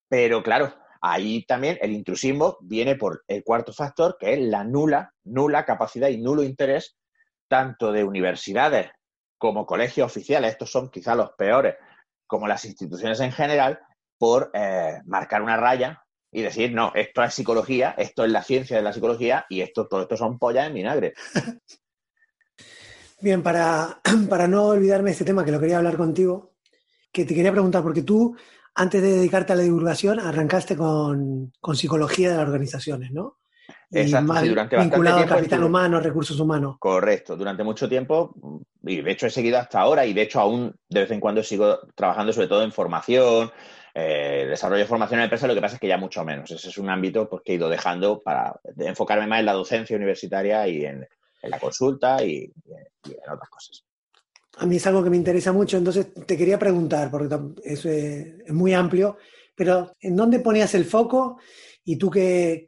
Pero claro, ahí también el intrusismo viene por el cuarto factor, que es la nula, nula capacidad y nulo interés tanto de universidades como colegios oficiales, estos son quizás los peores, como las instituciones en general, por eh, marcar una raya y decir, no, esto es psicología, esto es la ciencia de la psicología y esto, todo esto son pollas en vinagre. Bien, para, para no olvidarme de este tema que lo quería hablar contigo, que te quería preguntar, porque tú, antes de dedicarte a la divulgación, arrancaste con, con psicología de las organizaciones, ¿no? Y Exacto, más sí, durante bastante vinculado a tiempo capital estuve- humano, recursos humanos. Correcto, durante mucho tiempo, y de hecho he seguido hasta ahora, y de hecho aún de vez en cuando sigo trabajando sobre todo en formación, eh, desarrollo de formación en empresa, lo que pasa es que ya mucho menos. Ese es un ámbito pues, que he ido dejando para enfocarme más en la docencia universitaria y en, en la consulta y, y en otras cosas. A mí es algo que me interesa mucho, entonces te quería preguntar, porque eh, es muy amplio, pero ¿en dónde ponías el foco? Y tú que,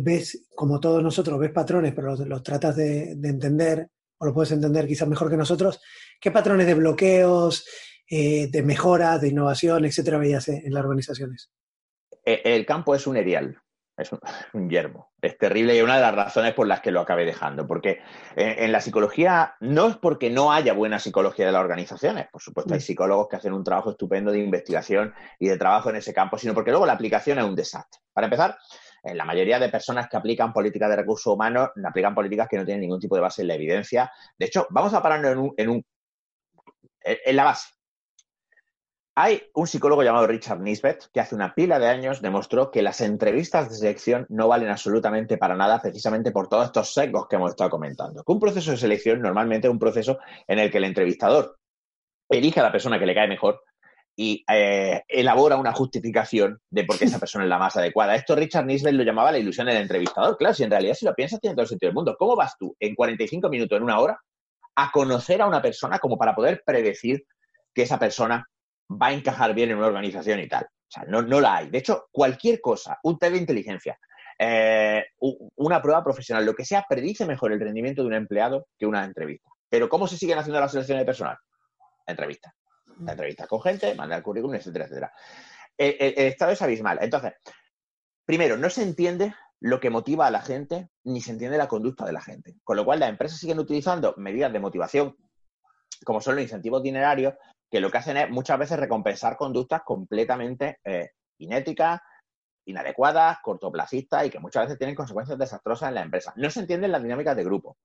ves, como todos nosotros, ves patrones, pero los, tratas de, de entender, o lo puedes entender quizás mejor que nosotros, ¿qué patrones de bloqueos, eh, de mejoras, de innovación, etcétera, veías eh, en las organizaciones? Eh, El campo es un erial, es un, un yermo. Es terrible y una de las razones por las que lo acabé dejando. Porque en, en la psicología no es porque no haya buena psicología de las organizaciones. Por supuesto, hay psicólogos que hacen un trabajo estupendo de investigación y de trabajo en ese campo, sino porque luego la aplicación es un desastre. Para empezar, la mayoría de personas que aplican políticas de recursos humanos aplican políticas que no tienen ningún tipo de base en la evidencia. De hecho, vamos a pararnos en, un, en, un, en la base. Hay un psicólogo llamado Richard Nisbet que hace una pila de años demostró que las entrevistas de selección no valen absolutamente para nada precisamente por todos estos sesgos que hemos estado comentando. Un proceso de selección normalmente es un proceso en el que el entrevistador elige a la persona que le cae mejor y eh, elabora una justificación de por qué esa persona es la más adecuada. Esto Richard Nisbet lo llamaba la ilusión del entrevistador. Claro, si en realidad si lo piensas tiene todo el sentido del mundo. ¿Cómo vas tú en 45 minutos, en una hora, a conocer a una persona como para poder predecir que esa persona va a encajar bien en una organización y tal? O sea, no, no la hay. De hecho, cualquier cosa, un test de inteligencia, eh, una prueba profesional, lo que sea, predice mejor el rendimiento de un empleado que una entrevista. Pero ¿cómo se siguen haciendo las selecciones de personal? Entrevistas entrevistas con gente, mandar currículum, etcétera, etcétera. El, el, el, estado es abismal. Entonces, primero, no se entiende lo que motiva a la gente, ni se entiende la conducta de la gente. Con lo cual, las empresas siguen utilizando medidas de motivación, como son los incentivos dinerarios, que lo que hacen es muchas veces recompensar conductas completamente eh, inéticas, inadecuadas, cortoplacistas y que muchas veces tienen consecuencias desastrosas en la empresa. No se entienden las dinámicas de grupo.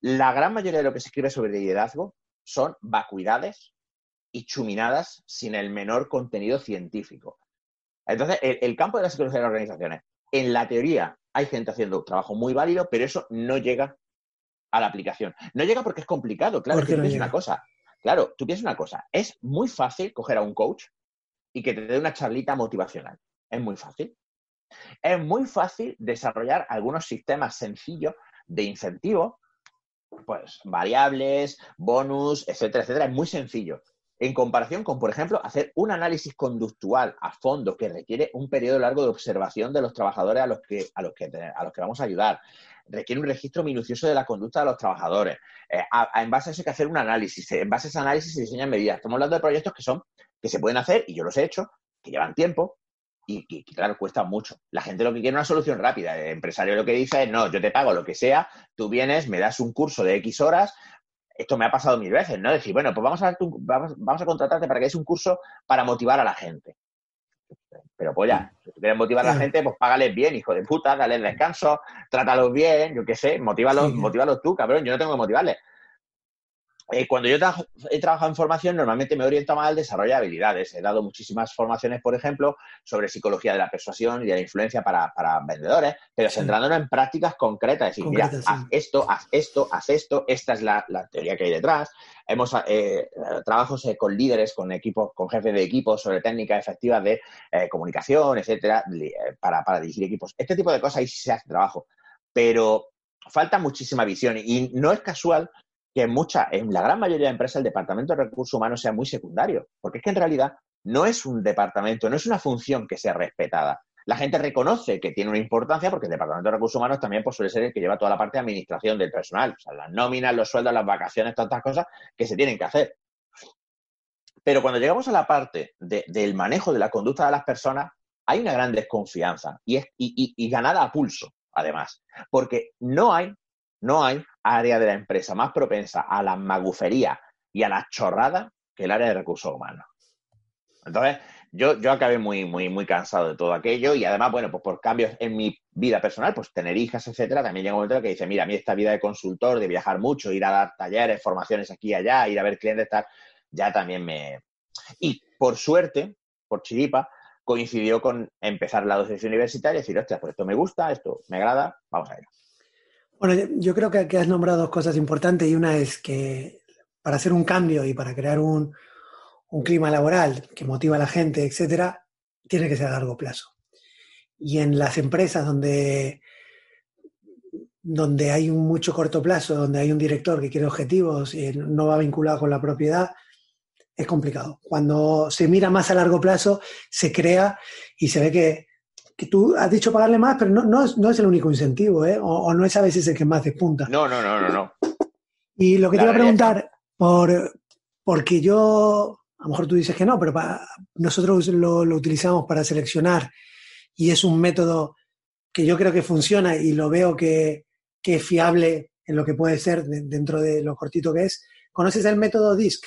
La gran mayoría de lo que se escribe sobre liderazgo son vacuidades y chuminadas sin el menor contenido científico. Entonces, el, el, campo de la psicología de las organizaciones, en la teoría hay gente haciendo un trabajo muy válido, pero eso no llega a la aplicación. No llega porque es complicado, claro. No piensas una cosa. Claro, tú piensas una cosa. Es muy fácil coger a un coach y que te dé una charlita motivacional. Es muy fácil. Es muy fácil desarrollar algunos sistemas sencillos de incentivos, pues variables, bonus, etcétera, etcétera. Es muy sencillo en comparación con, por ejemplo, hacer un análisis conductual a fondo que requiere un periodo largo de observación de los trabajadores a los que, a los que, a los que vamos a ayudar. Requiere un registro minucioso de la conducta de los trabajadores. Eh, a, en base a eso hay que hacer un análisis. En base a ese análisis se diseñan medidas. Estamos hablando de proyectos que son, que se pueden hacer, y yo los he hecho, que llevan tiempo, y que, claro, cuesta mucho. La gente lo que quiere es una solución rápida. El empresario lo que dice es, no, yo te pago lo que sea, tú vienes, me das un curso de X horas, esto me ha pasado mil veces, ¿no? Decir, bueno, pues vamos a, vamos, vamos, a contratarte para que des un curso para motivar a la gente. Pero pues ya, si quieres motivar a la gente, pues págales bien, hijo de puta, dale descanso, trátalos bien, yo qué sé, motívalos, sí. motívalos tú, cabrón, yo no tengo que motivarles. Eh, cuando yo tra he trabajado en formación, normalmente me oriento más al desarrollo de habilidades. He dado muchísimas formaciones, por ejemplo, sobre psicología de la persuasión y de la influencia para, para vendedores, pero sí. centrándonos en prácticas concretas. Es decir, Concreta, mira, sí. haz esto, haz esto, haz esto, esta es la, la teoría que hay detrás. Hemos eh, trabajos eh, con líderes, con equipos, con jefes de equipos sobre técnicas efectivas de eh, comunicación, etcétera, para, para dirigir equipos. Este tipo de cosas ahí se hace trabajo, pero falta muchísima visión y no es casual que en, mucha, en la gran mayoría de empresas el departamento de recursos humanos sea muy secundario, porque es que en realidad no es un departamento, no es una función que sea respetada. La gente reconoce que tiene una importancia porque el departamento de recursos humanos también pues, suele ser el que lleva toda la parte de administración del personal, o sea, las nóminas, los sueldos, las vacaciones, tantas cosas que se tienen que hacer. Pero cuando llegamos a la parte de, del manejo de la conducta de las personas, hay una gran desconfianza y, es, y, y, y ganada a pulso, además, porque no hay no hay área de la empresa más propensa a la magufería y a la chorrada que el área de recursos humanos. Entonces, yo, yo acabé muy, muy, muy cansado de todo aquello y además, bueno, pues por cambios en mi vida personal, pues tener hijas, etcétera, también llega un momento en que dice, mira, a mí esta vida de consultor, de viajar mucho, ir a dar talleres, formaciones aquí y allá, ir a ver clientes, tal, ya también me... Y por suerte, por chiripa, coincidió con empezar la docencia universitaria y decir, hostia, pues esto me gusta, esto me agrada, vamos a ello. Bueno, yo creo que, has nombrado dos cosas importantes y una es que para hacer un cambio y para crear un, un clima laboral que motiva a la gente, etcétera, tiene que ser a largo plazo. Y en las empresas donde, donde hay un mucho corto plazo, donde hay un director que quiere objetivos y no va vinculado con la propiedad, es complicado. Cuando se mira más a largo plazo, se crea y se ve que, que tú has dicho pagarle más, pero no, no, es, no es el único incentivo, ¿eh? O, o, no es a veces el que más despunta. No, no, no, no, no. Y lo que la te iba a preguntar, por, porque yo, a lo mejor tú dices que no, pero para, nosotros lo, lo, utilizamos para seleccionar y es un método que yo creo que funciona y lo veo que, que es fiable en lo que puede ser de, dentro de lo cortito que es. ¿Conoces el método DISC?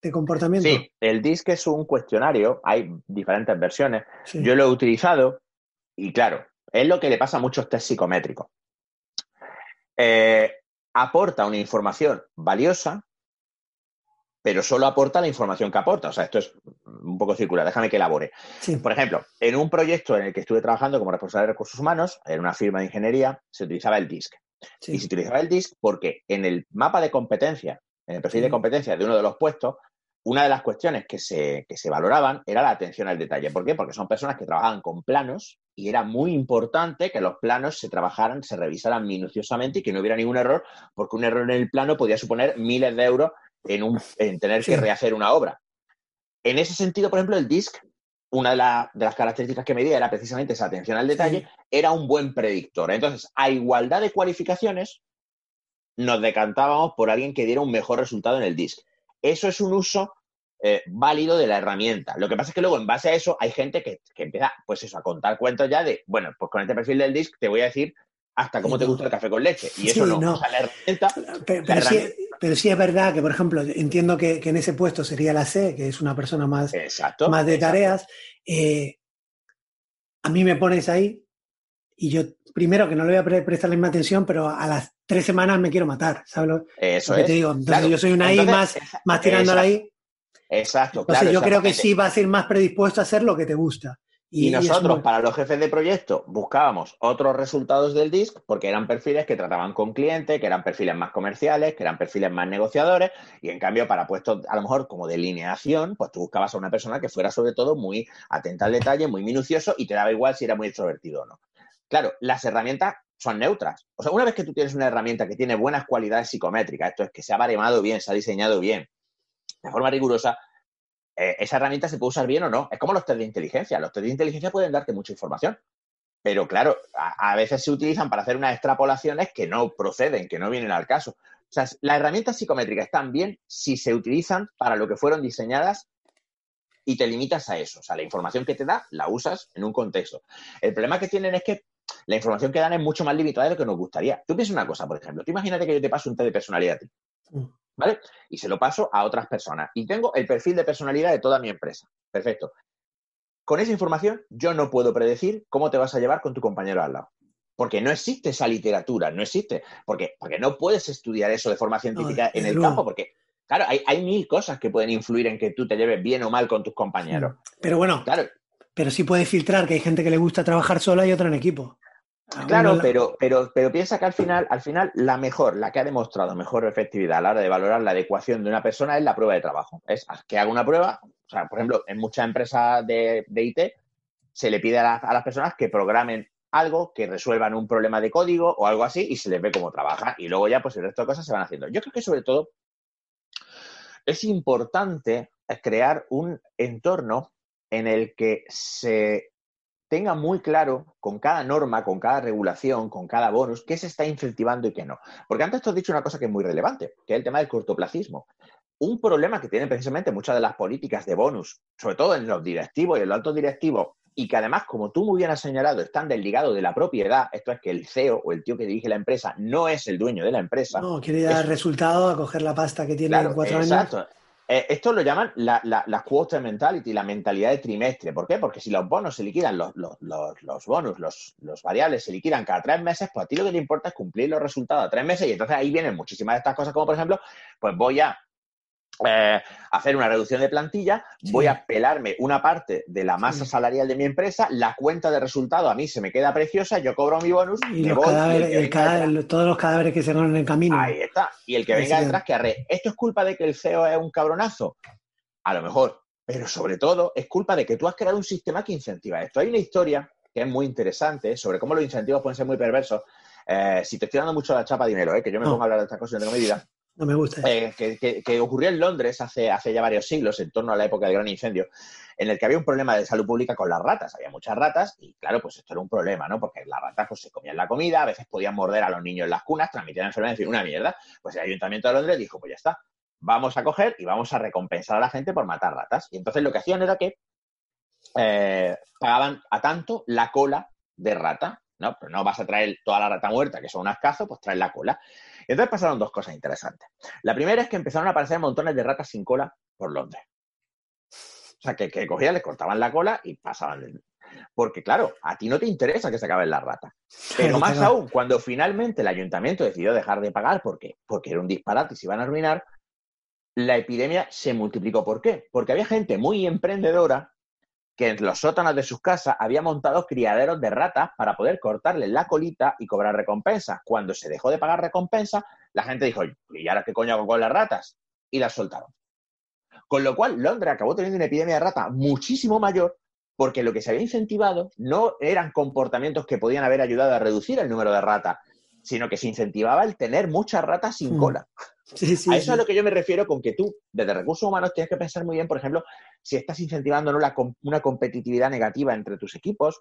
de comportamiento. Sí, el DISC es un cuestionario, hay diferentes versiones. Sí. Yo lo he utilizado y claro, Es lo que le pasa a muchos test psicométricos. Eh, aporta una información valiosa, pero solo aporta la información que aporta. O sea, esto es un poco circular, déjame que elabore. Sí. Por ejemplo, en un proyecto en el que estuve trabajando como responsable de recursos humanos, en una firma de ingeniería, se utilizaba el DISC. sí. Y se utilizaba el DISC porque en el mapa de competencia, en el perfil Sí. de competencia de uno de los puestos, una de las cuestiones que se, que se valoraban era la atención al detalle. ¿Por qué? Porque son personas que trabajaban con planos y era muy importante que los planos se trabajaran, se revisaran minuciosamente y que no hubiera ningún error, porque un error en el plano podía suponer miles de euros en, un, en tener Sí. que rehacer una obra. En ese sentido, por ejemplo, el DISC, una de, la- de las características que medía era precisamente esa atención al detalle, era un buen predictor. Entonces, a igualdad de cualificaciones, nos decantábamos por alguien que diera un mejor resultado en el DISC. Eso es un uso eh, válido de la herramienta. Lo que pasa es que luego, en base a eso, hay gente que, que empieza, pues eso, a contar cuentos ya de, bueno, pues con este perfil del DISC te voy a decir hasta cómo Sí, te no. gusta el café con leche. Y eso Sí, no. no. O sea, la herramienta Pero, La sí, herramienta- pero sí es verdad que, por ejemplo, entiendo que, que en ese puesto sería la C, que es una persona más, Exacto. más de exacto. tareas. eh, a mí me pones ahí y yo, primero, que no le voy a pre- prestar la misma atención, pero a las tres semanas me quiero matar, ¿sabes lo, Eso lo que es. te digo? Entonces Claro. yo soy una I más, más tirando a la I. Exacto, Entonces claro. yo creo que sí vas a ir más predispuesto a hacer lo que te gusta. Y, nosotros, muy- para los jefes de proyecto, buscábamos otros resultados del DISC porque eran perfiles que trataban con clientes, que eran perfiles más comerciales, que eran perfiles más negociadores, y en cambio, para puestos a lo mejor como de lineación, pues tú buscabas a una persona que fuera sobre todo muy atenta al detalle, muy minucioso, y te daba igual si era muy extrovertido o no. Claro, las herramientas son neutras. O sea, una vez que tú tienes una herramienta que tiene buenas cualidades psicométricas, esto es que se ha baremado bien, se ha diseñado bien, de forma rigurosa, eh, esa herramienta se puede usar bien o no. Es como los test de inteligencia. Los test de inteligencia pueden darte mucha información. Pero claro, a, veces se utilizan para hacer unas extrapolaciones que no proceden, que no vienen al caso. O sea, las herramientas psicométricas están bien si se utilizan para lo que fueron diseñadas y te limitas a eso. O sea, la información que te da la usas en un contexto. El problema que tienen es que la información que dan es mucho más limitada de lo que nos gustaría. Tú piensas una cosa, por ejemplo. Tú imagínate que yo te paso un test de personalidad a ti. ¿Vale? Y se lo paso a otras personas. Y tengo el perfil de personalidad de toda mi empresa. Perfecto. Con esa información, yo no puedo predecir cómo te vas a llevar con tu compañero al lado. Porque no existe esa literatura, no existe. Porque, porque no puedes estudiar eso de forma científica No, en el luego. campo, porque, claro, hay, hay mil cosas que pueden influir en que tú te lleves bien o mal con tus compañeros. Pero bueno, Claro, pero sí puedes filtrar que hay gente que le gusta trabajar sola y otra en equipo. A Claro, la- pero, pero, pero piensa que al final, al final, la mejor, la que ha demostrado mejor efectividad a la hora de valorar la adecuación de una persona es la prueba de trabajo. Es que haga una prueba. O sea, por ejemplo, en muchas empresas de, de IT se le pide a, las- a las personas que programen algo, que resuelvan un problema de código o algo así, y se les ve cómo trabajan. Y luego ya, pues el resto de cosas se van haciendo. Yo creo que sobre todo es importante crear un entorno en el que se tenga muy claro con cada norma, con cada regulación, con cada bonus, qué se está incentivando y qué no. Porque antes te has dicho una cosa que es muy relevante, que es el tema del cortoplacismo. Un problema que tienen precisamente muchas de las políticas de bonus, sobre todo en los directivos y en los altos directivos, y que además, como tú muy bien has señalado, están desligados de la propiedad, esto es que el CEO o el tío que dirige la empresa no es el dueño de la empresa. No, quiere dar Es- resultado a coger la pasta que tiene Claro, en cuatro años. Eh, esto lo llaman la, la, quarter mentality, la mentalidad de trimestre. ¿Por qué? Porque si los bonos se liquidan, los, los, los, los, los variables se liquidan cada tres meses, pues a ti lo que te importa es cumplir los resultados a tres meses y entonces ahí vienen muchísimas de estas cosas, como por ejemplo, pues voy a eh, hacer una reducción de plantilla, Sí. voy a pelarme una parte de la masa Sí. salarial de mi empresa, la cuenta de resultado a mí se me queda preciosa, yo cobro mi bonus, Y me los voy, y el cadáveres, el cadáver- todos los cadáveres que se van en el camino. Ahí está. Y el que Ahí venga sí. detrás que arre. ¿Esto es culpa de que el CEO es un cabronazo? A lo mejor. Pero sobre todo es culpa de que tú has creado un sistema que incentiva esto. Hay una historia que es muy interesante sobre cómo los incentivos pueden ser muy perversos. Eh, si te estoy dando mucho la chapa dinero, eh, que yo me No. pongo a hablar de estas cosas y no tengo medida, No me gusta. eh, que ocurrió en Londres hace, hace ya varios siglos, en torno a la época del gran incendio, en el que había un problema de salud pública con las ratas. Había muchas ratas y, claro, pues esto era un problema, ¿no? Porque las ratas pues, se comían la comida, a veces podían morder a los niños en las cunas, transmitían enfermedades, en fin, una mierda. Pues el Ayuntamiento de Londres dijo, pues ya está, vamos a coger y vamos a recompensar a la gente por matar ratas. Y entonces lo que hacían era que eh, pagaban a tanto la cola de rata, ¿no? Pero no vas a traer toda la rata muerta, que son unas cazos, pues traes la cola. Y entonces pasaron dos cosas interesantes. La primera es que empezaron a aparecer montones de ratas sin cola por Londres. O sea, que, que cogían, les cortaban la cola y pasaban. porque claro, a ti no te interesa que se acaben las ratas. Pero más claro. aún, cuando finalmente el ayuntamiento decidió dejar de pagar porque, porque era un disparate y se iban a arruinar, la epidemia se multiplicó. ¿Por qué? Porque había gente muy emprendedora que en los sótanos de sus casas había montado criaderos de ratas para poder cortarles la colita y cobrar recompensas. Cuando se dejó de pagar recompensas, la gente dijo, ¿y ahora qué coño hago con las ratas? Y las soltaron. Con lo cual, Londres acabó teniendo una epidemia de rata muchísimo mayor porque lo que se había incentivado no eran comportamientos que podían haber ayudado a reducir el número de ratas, sino que se incentivaba el tener muchas ratas sin Mm. cola. Sí, sí, a eso sí. es a lo que yo me refiero con que tú, desde recursos humanos, tienes que pensar muy bien, por ejemplo, si estás incentivando ¿no? la una competitividad negativa entre tus equipos,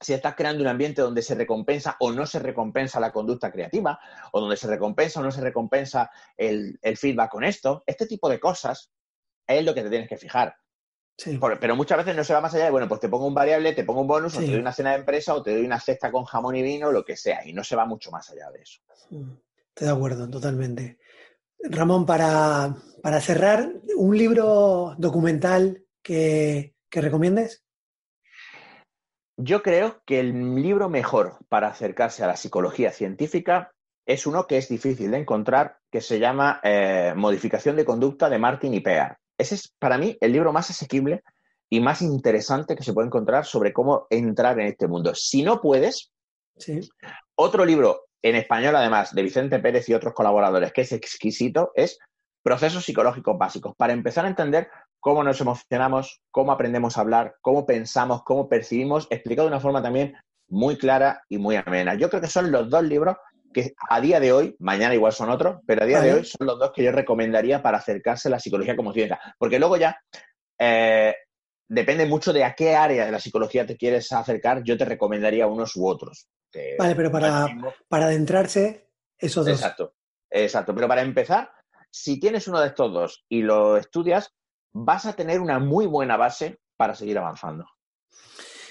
si estás creando un ambiente donde se recompensa o no se recompensa la conducta creativa, o donde se recompensa o no se recompensa el, el feedback con esto, este tipo de cosas es lo que te tienes que fijar. Sí. Por- pero muchas veces no se va más allá de, bueno, pues te pongo un variable, te pongo un bonus, o te doy una cena de empresa, o te doy una cesta con jamón y vino, lo que sea, y no se va mucho más allá de eso. Mm, Estoy de acuerdo, totalmente. Ramón, para, para cerrar, ¿un libro documental que, que recomiendes? Yo creo que el libro mejor para acercarse a la psicología científica es uno que es difícil de encontrar, que se llama eh, Modificación de conducta de Martin y Pear. Ese es para mí el libro más asequible y más interesante que se puede encontrar sobre cómo entrar en este mundo. Si no puedes, Sí. otro libro en español, además, de Vicente Pérez y otros colaboradores, que es exquisito, es Procesos Psicológicos Básicos, para empezar a entender cómo nos emocionamos, cómo aprendemos a hablar, cómo pensamos, cómo percibimos, explicado de una forma también muy clara y muy amena. Yo creo que son los dos libros que a día de hoy, mañana igual son otros, pero a día de hoy son los dos que yo recomendaría para acercarse a la psicología como ciencia. Porque luego ya eh, depende mucho de a qué área de la psicología te quieres acercar, yo te recomendaría unos u otros. que Vale, pero para, para adentrarse, esos dos. Exacto, exacto. Pero para empezar, si tienes uno de estos dos y lo estudias, vas a tener una muy buena base para seguir avanzando.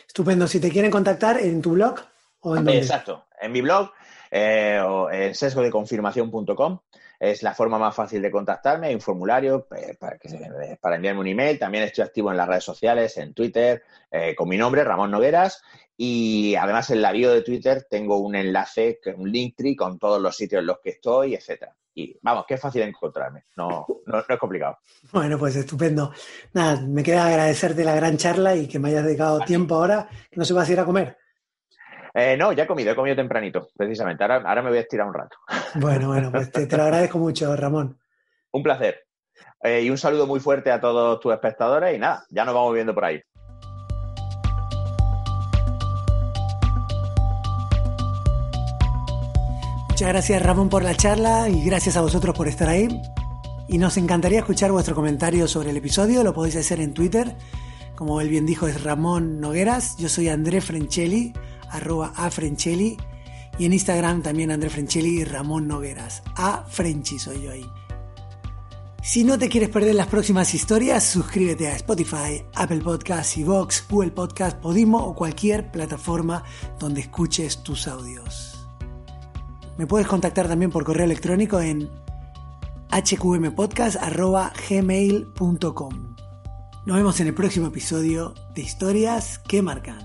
Estupendo. Si te quieren contactar en tu blog o en dónde. Exacto. En mi blog eh, o en sesgodeconfirmación.com es la forma más fácil de contactarme. Hay un formulario eh, para, que se- para enviarme un email. También estoy activo en las redes sociales, en Twitter, eh, con mi nombre, Ramón Nogueras. Y además en la bio de Twitter tengo un enlace, un link tree con todos los sitios en los que estoy, etcétera. Y vamos, que es fácil encontrarme. No, no, no es complicado. Bueno, pues estupendo. Nada, me queda agradecerte la gran charla y que me hayas dedicado tiempo ahora, que no se va a ir a comer. Eh, no, ya he comido, he comido tempranito, precisamente. Ahora, ahora me voy a estirar un rato. Bueno, bueno, pues te, te lo agradezco mucho, Ramón. Un placer. Eh, y un saludo muy fuerte a todos tus espectadores y nada, ya nos vamos viendo por ahí. Muchas gracias, Ramón, por la charla y gracias a vosotros por estar ahí. Y nos encantaría escuchar vuestro comentario sobre el episodio. Lo podéis hacer en Twitter. Como él bien dijo, es Ramón Nogueras. Yo soy André Frenchelli, arroba a Frenchelli. Y en Instagram también André Frenchelli y Ramón Nogueras. A Frenchy soy yo ahí. Si no te quieres perder las próximas historias, suscríbete a Spotify, Apple Podcasts, Vox, Google Podcast, Podimo o cualquier plataforma donde escuches tus audios. Me puedes contactar también por correo electrónico en hqmpodcast.gmail.com. Nos vemos en el próximo episodio de Historias que Marcan.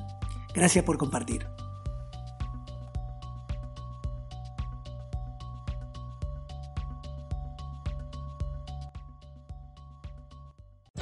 Gracias por compartir.